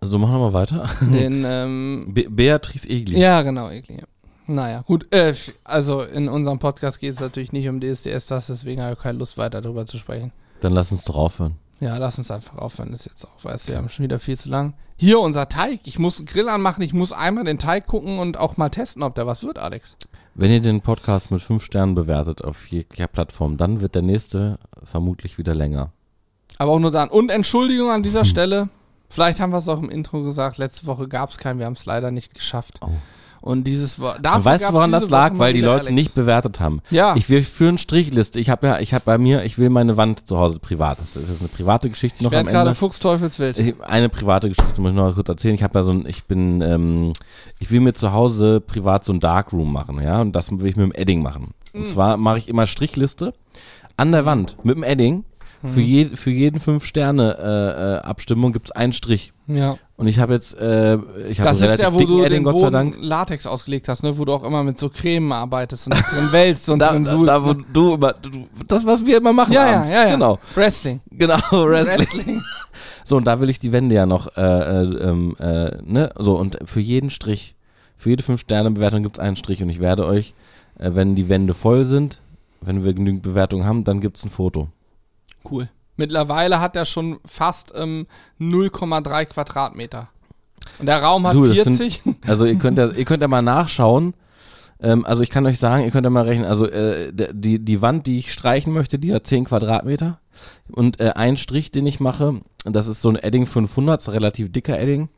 Also mach nochmal weiter. Den, ähm, Be Beatrice Egli. ja, genau, Egli. Naja, gut. Äh, also in unserem Podcast geht es natürlich nicht um DSDS, das, deswegen habe ich keine Lust weiter darüber zu sprechen. Dann lass uns doch aufhören. Ja, lass uns einfach aufhören. Das ist jetzt auch, weißt du, wir haben schon wieder viel zu lang. Hier unser Teig. Ich muss einen Grill anmachen. Ich muss einmal den Teig gucken und auch mal testen, ob der was wird, Alex. Wenn ihr den Podcast mit fünf Sternen bewertet auf jeglicher Plattform, dann wird der nächste vermutlich wieder länger. Aber auch nur dann. Und Entschuldigung an dieser Stelle. Vielleicht haben wir es auch im Intro gesagt. Letzte Woche gab es keinen. Wir haben es leider nicht geschafft. Oh. Und dieses dafür weißt du, woran das lag? Woche Weil die Leute Alex. nicht bewertet haben. Ja. Ich will für eine Strichliste. Ich habe ja, ich habe bei mir, ich will meine Wand zu Hause privat. Das ist jetzt eine private Geschichte noch Ich am gerade Ende. Fuchsteufelswild. Ich, eine private Geschichte muss ich noch kurz erzählen. Ich habe ja so ein, ich bin, ähm, ich will mir zu Hause privat so ein Darkroom machen, ja, und das will ich mit dem Edding machen. Und Mhm. zwar mache ich immer Strichliste an der Wand mit dem Edding. Für, Mhm. je, für jeden fünf Sterne äh, äh, Abstimmung gibt es einen Strich. Ja. Und ich habe jetzt, äh, ich habe Das ist relativ der, wo dicken du Edding, den Gott sei Dank. Latex ausgelegt hast, ne? Wo du auch immer mit so Cremen arbeitest und drin wälzt und Da, drin da, suhlst. da, wo ne? du immer, du, das, was wir immer machen ja, ja, abends. ja, ja. Genau, Wrestling. genau, Wrestling. So, und da will ich die Wände ja noch, äh, äh, ähm, äh, ne, so, und für jeden Strich, für jede 5-Sterne-Bewertung gibt es einen Strich und ich werde euch, äh, wenn die Wände voll sind, wenn wir genügend Bewertungen haben, dann gibt es ein Foto. Cool. Mittlerweile hat er schon fast ähm, 0,3 Quadratmeter. Und der Raum hat Du, das 40. Also ihr könnt ja, ihr könnt ja mal nachschauen. Ähm, also ich kann euch sagen, ihr könnt ja mal rechnen, also äh, die, die Wand, die ich streichen möchte, die hat 10 Quadratmeter. Und äh, ein Strich, den ich mache, das ist so ein Edding 500, ist ein relativ dicker Edding.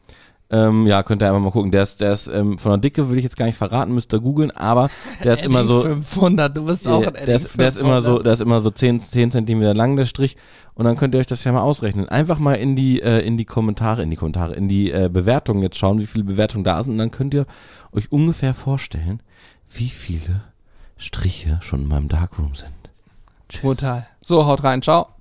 Ähm, ja, könnt ihr einfach mal gucken. Der ist, der ist ähm, von der Dicke, will ich jetzt gar nicht verraten, müsst ihr googeln, aber der ist immer so, 500, du bist auch äh, ein der, ist, der ist immer so, der ist immer so 10, 10 Zentimeter lang, der Strich. Und dann könnt ihr euch das ja mal ausrechnen. Einfach mal in die, äh, in die Kommentare, in die Kommentare, in die äh, Bewertungen jetzt schauen, wie viele Bewertungen da sind. Und dann könnt ihr euch ungefähr vorstellen, wie viele Striche schon in meinem Darkroom sind. Tschüss. Brutal. So, haut rein. Ciao.